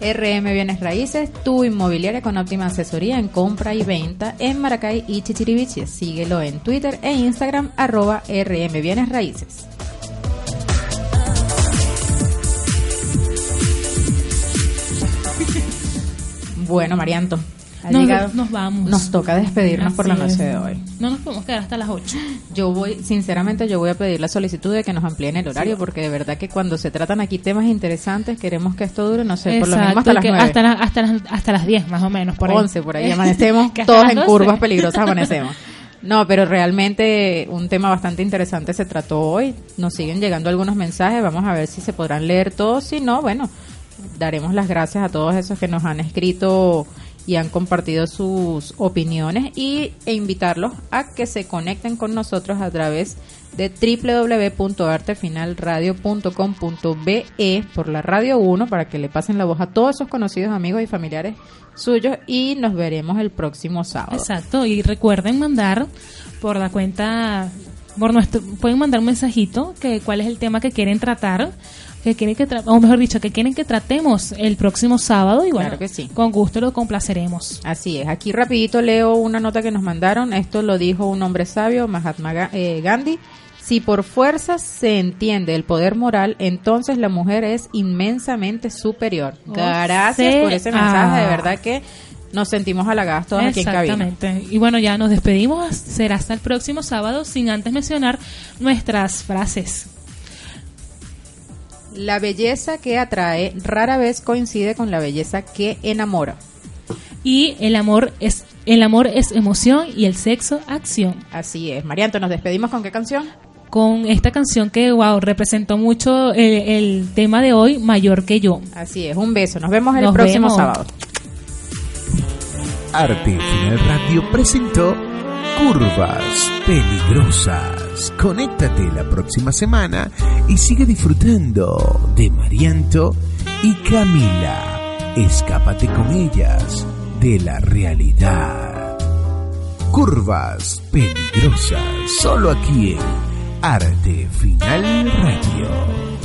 RM Bienes Raíces, tu inmobiliaria con óptima asesoría en compra y venta en Maracay y Chichiriviche. Síguelo en Twitter e Instagram, arroba RM Bienes Raíces. Bueno, Marianto, ha Nos- llegado- nos vamos. Nos toca despedirnos por la noche de hoy. No nos podemos quedar hasta las 8. Yo voy, sinceramente, yo voy a pedir la solicitud de que nos amplíen el horario, porque de verdad que cuando se tratan aquí temas interesantes, queremos que esto dure, no sé, por lo menos hasta las que 9. hasta, la- hasta, las, hasta las 10 más o menos. Por ahí. 11 por ahí amanecemos todos en 12. curvas peligrosas amanecemos. No, pero realmente un tema bastante interesante se trató hoy. Nos siguen llegando algunos mensajes, vamos a ver si se podrán leer todos, si no, bueno, daremos las gracias a todos esos que nos han escrito y han compartido sus opiniones y, e invitarlos a que se conecten con nosotros a través de www.artefinalradio.com.be por la Radio 1 para que le pasen la voz a todos esos conocidos amigos y familiares suyos y nos veremos el próximo sábado. Exacto, y recuerden mandar por la cuenta, por nuestro, pueden mandar un mensajito que cuál es el tema que quieren tratar, que quieren que tra- o mejor dicho, que quieren que tratemos el próximo sábado y bueno, Claro que sí. con gusto lo complaceremos. Así es, aquí rapidito leo una nota que nos mandaron, esto lo dijo un hombre sabio, Mahatma eh, Gandhi, si por fuerzas se entiende el poder moral, entonces la mujer es inmensamente superior. O Gracias por ese mensaje, de verdad que nos sentimos halagados todos aquí en cabina. Exactamente. Y bueno, ya nos despedimos. Será hasta el próximo sábado, sin antes mencionar nuestras frases. La belleza que atrae rara vez coincide con la belleza que enamora. Y el amor es el amor es emoción y el sexo acción. Así es. Marianto, ¿nos despedimos con qué canción? Con esta canción que, wow, representó mucho el, el tema de hoy, Mayor que yo. Así es. Un beso. Nos vemos el Nos próximo vemos. sábado. Arte Final Radio presentó Curvas Peligrosas. Conéctate la próxima semana y sigue disfrutando de Marianto y Camila. Escápate con ellas de la realidad. Curvas Peligrosas, solo aquí en Arte Final Radio.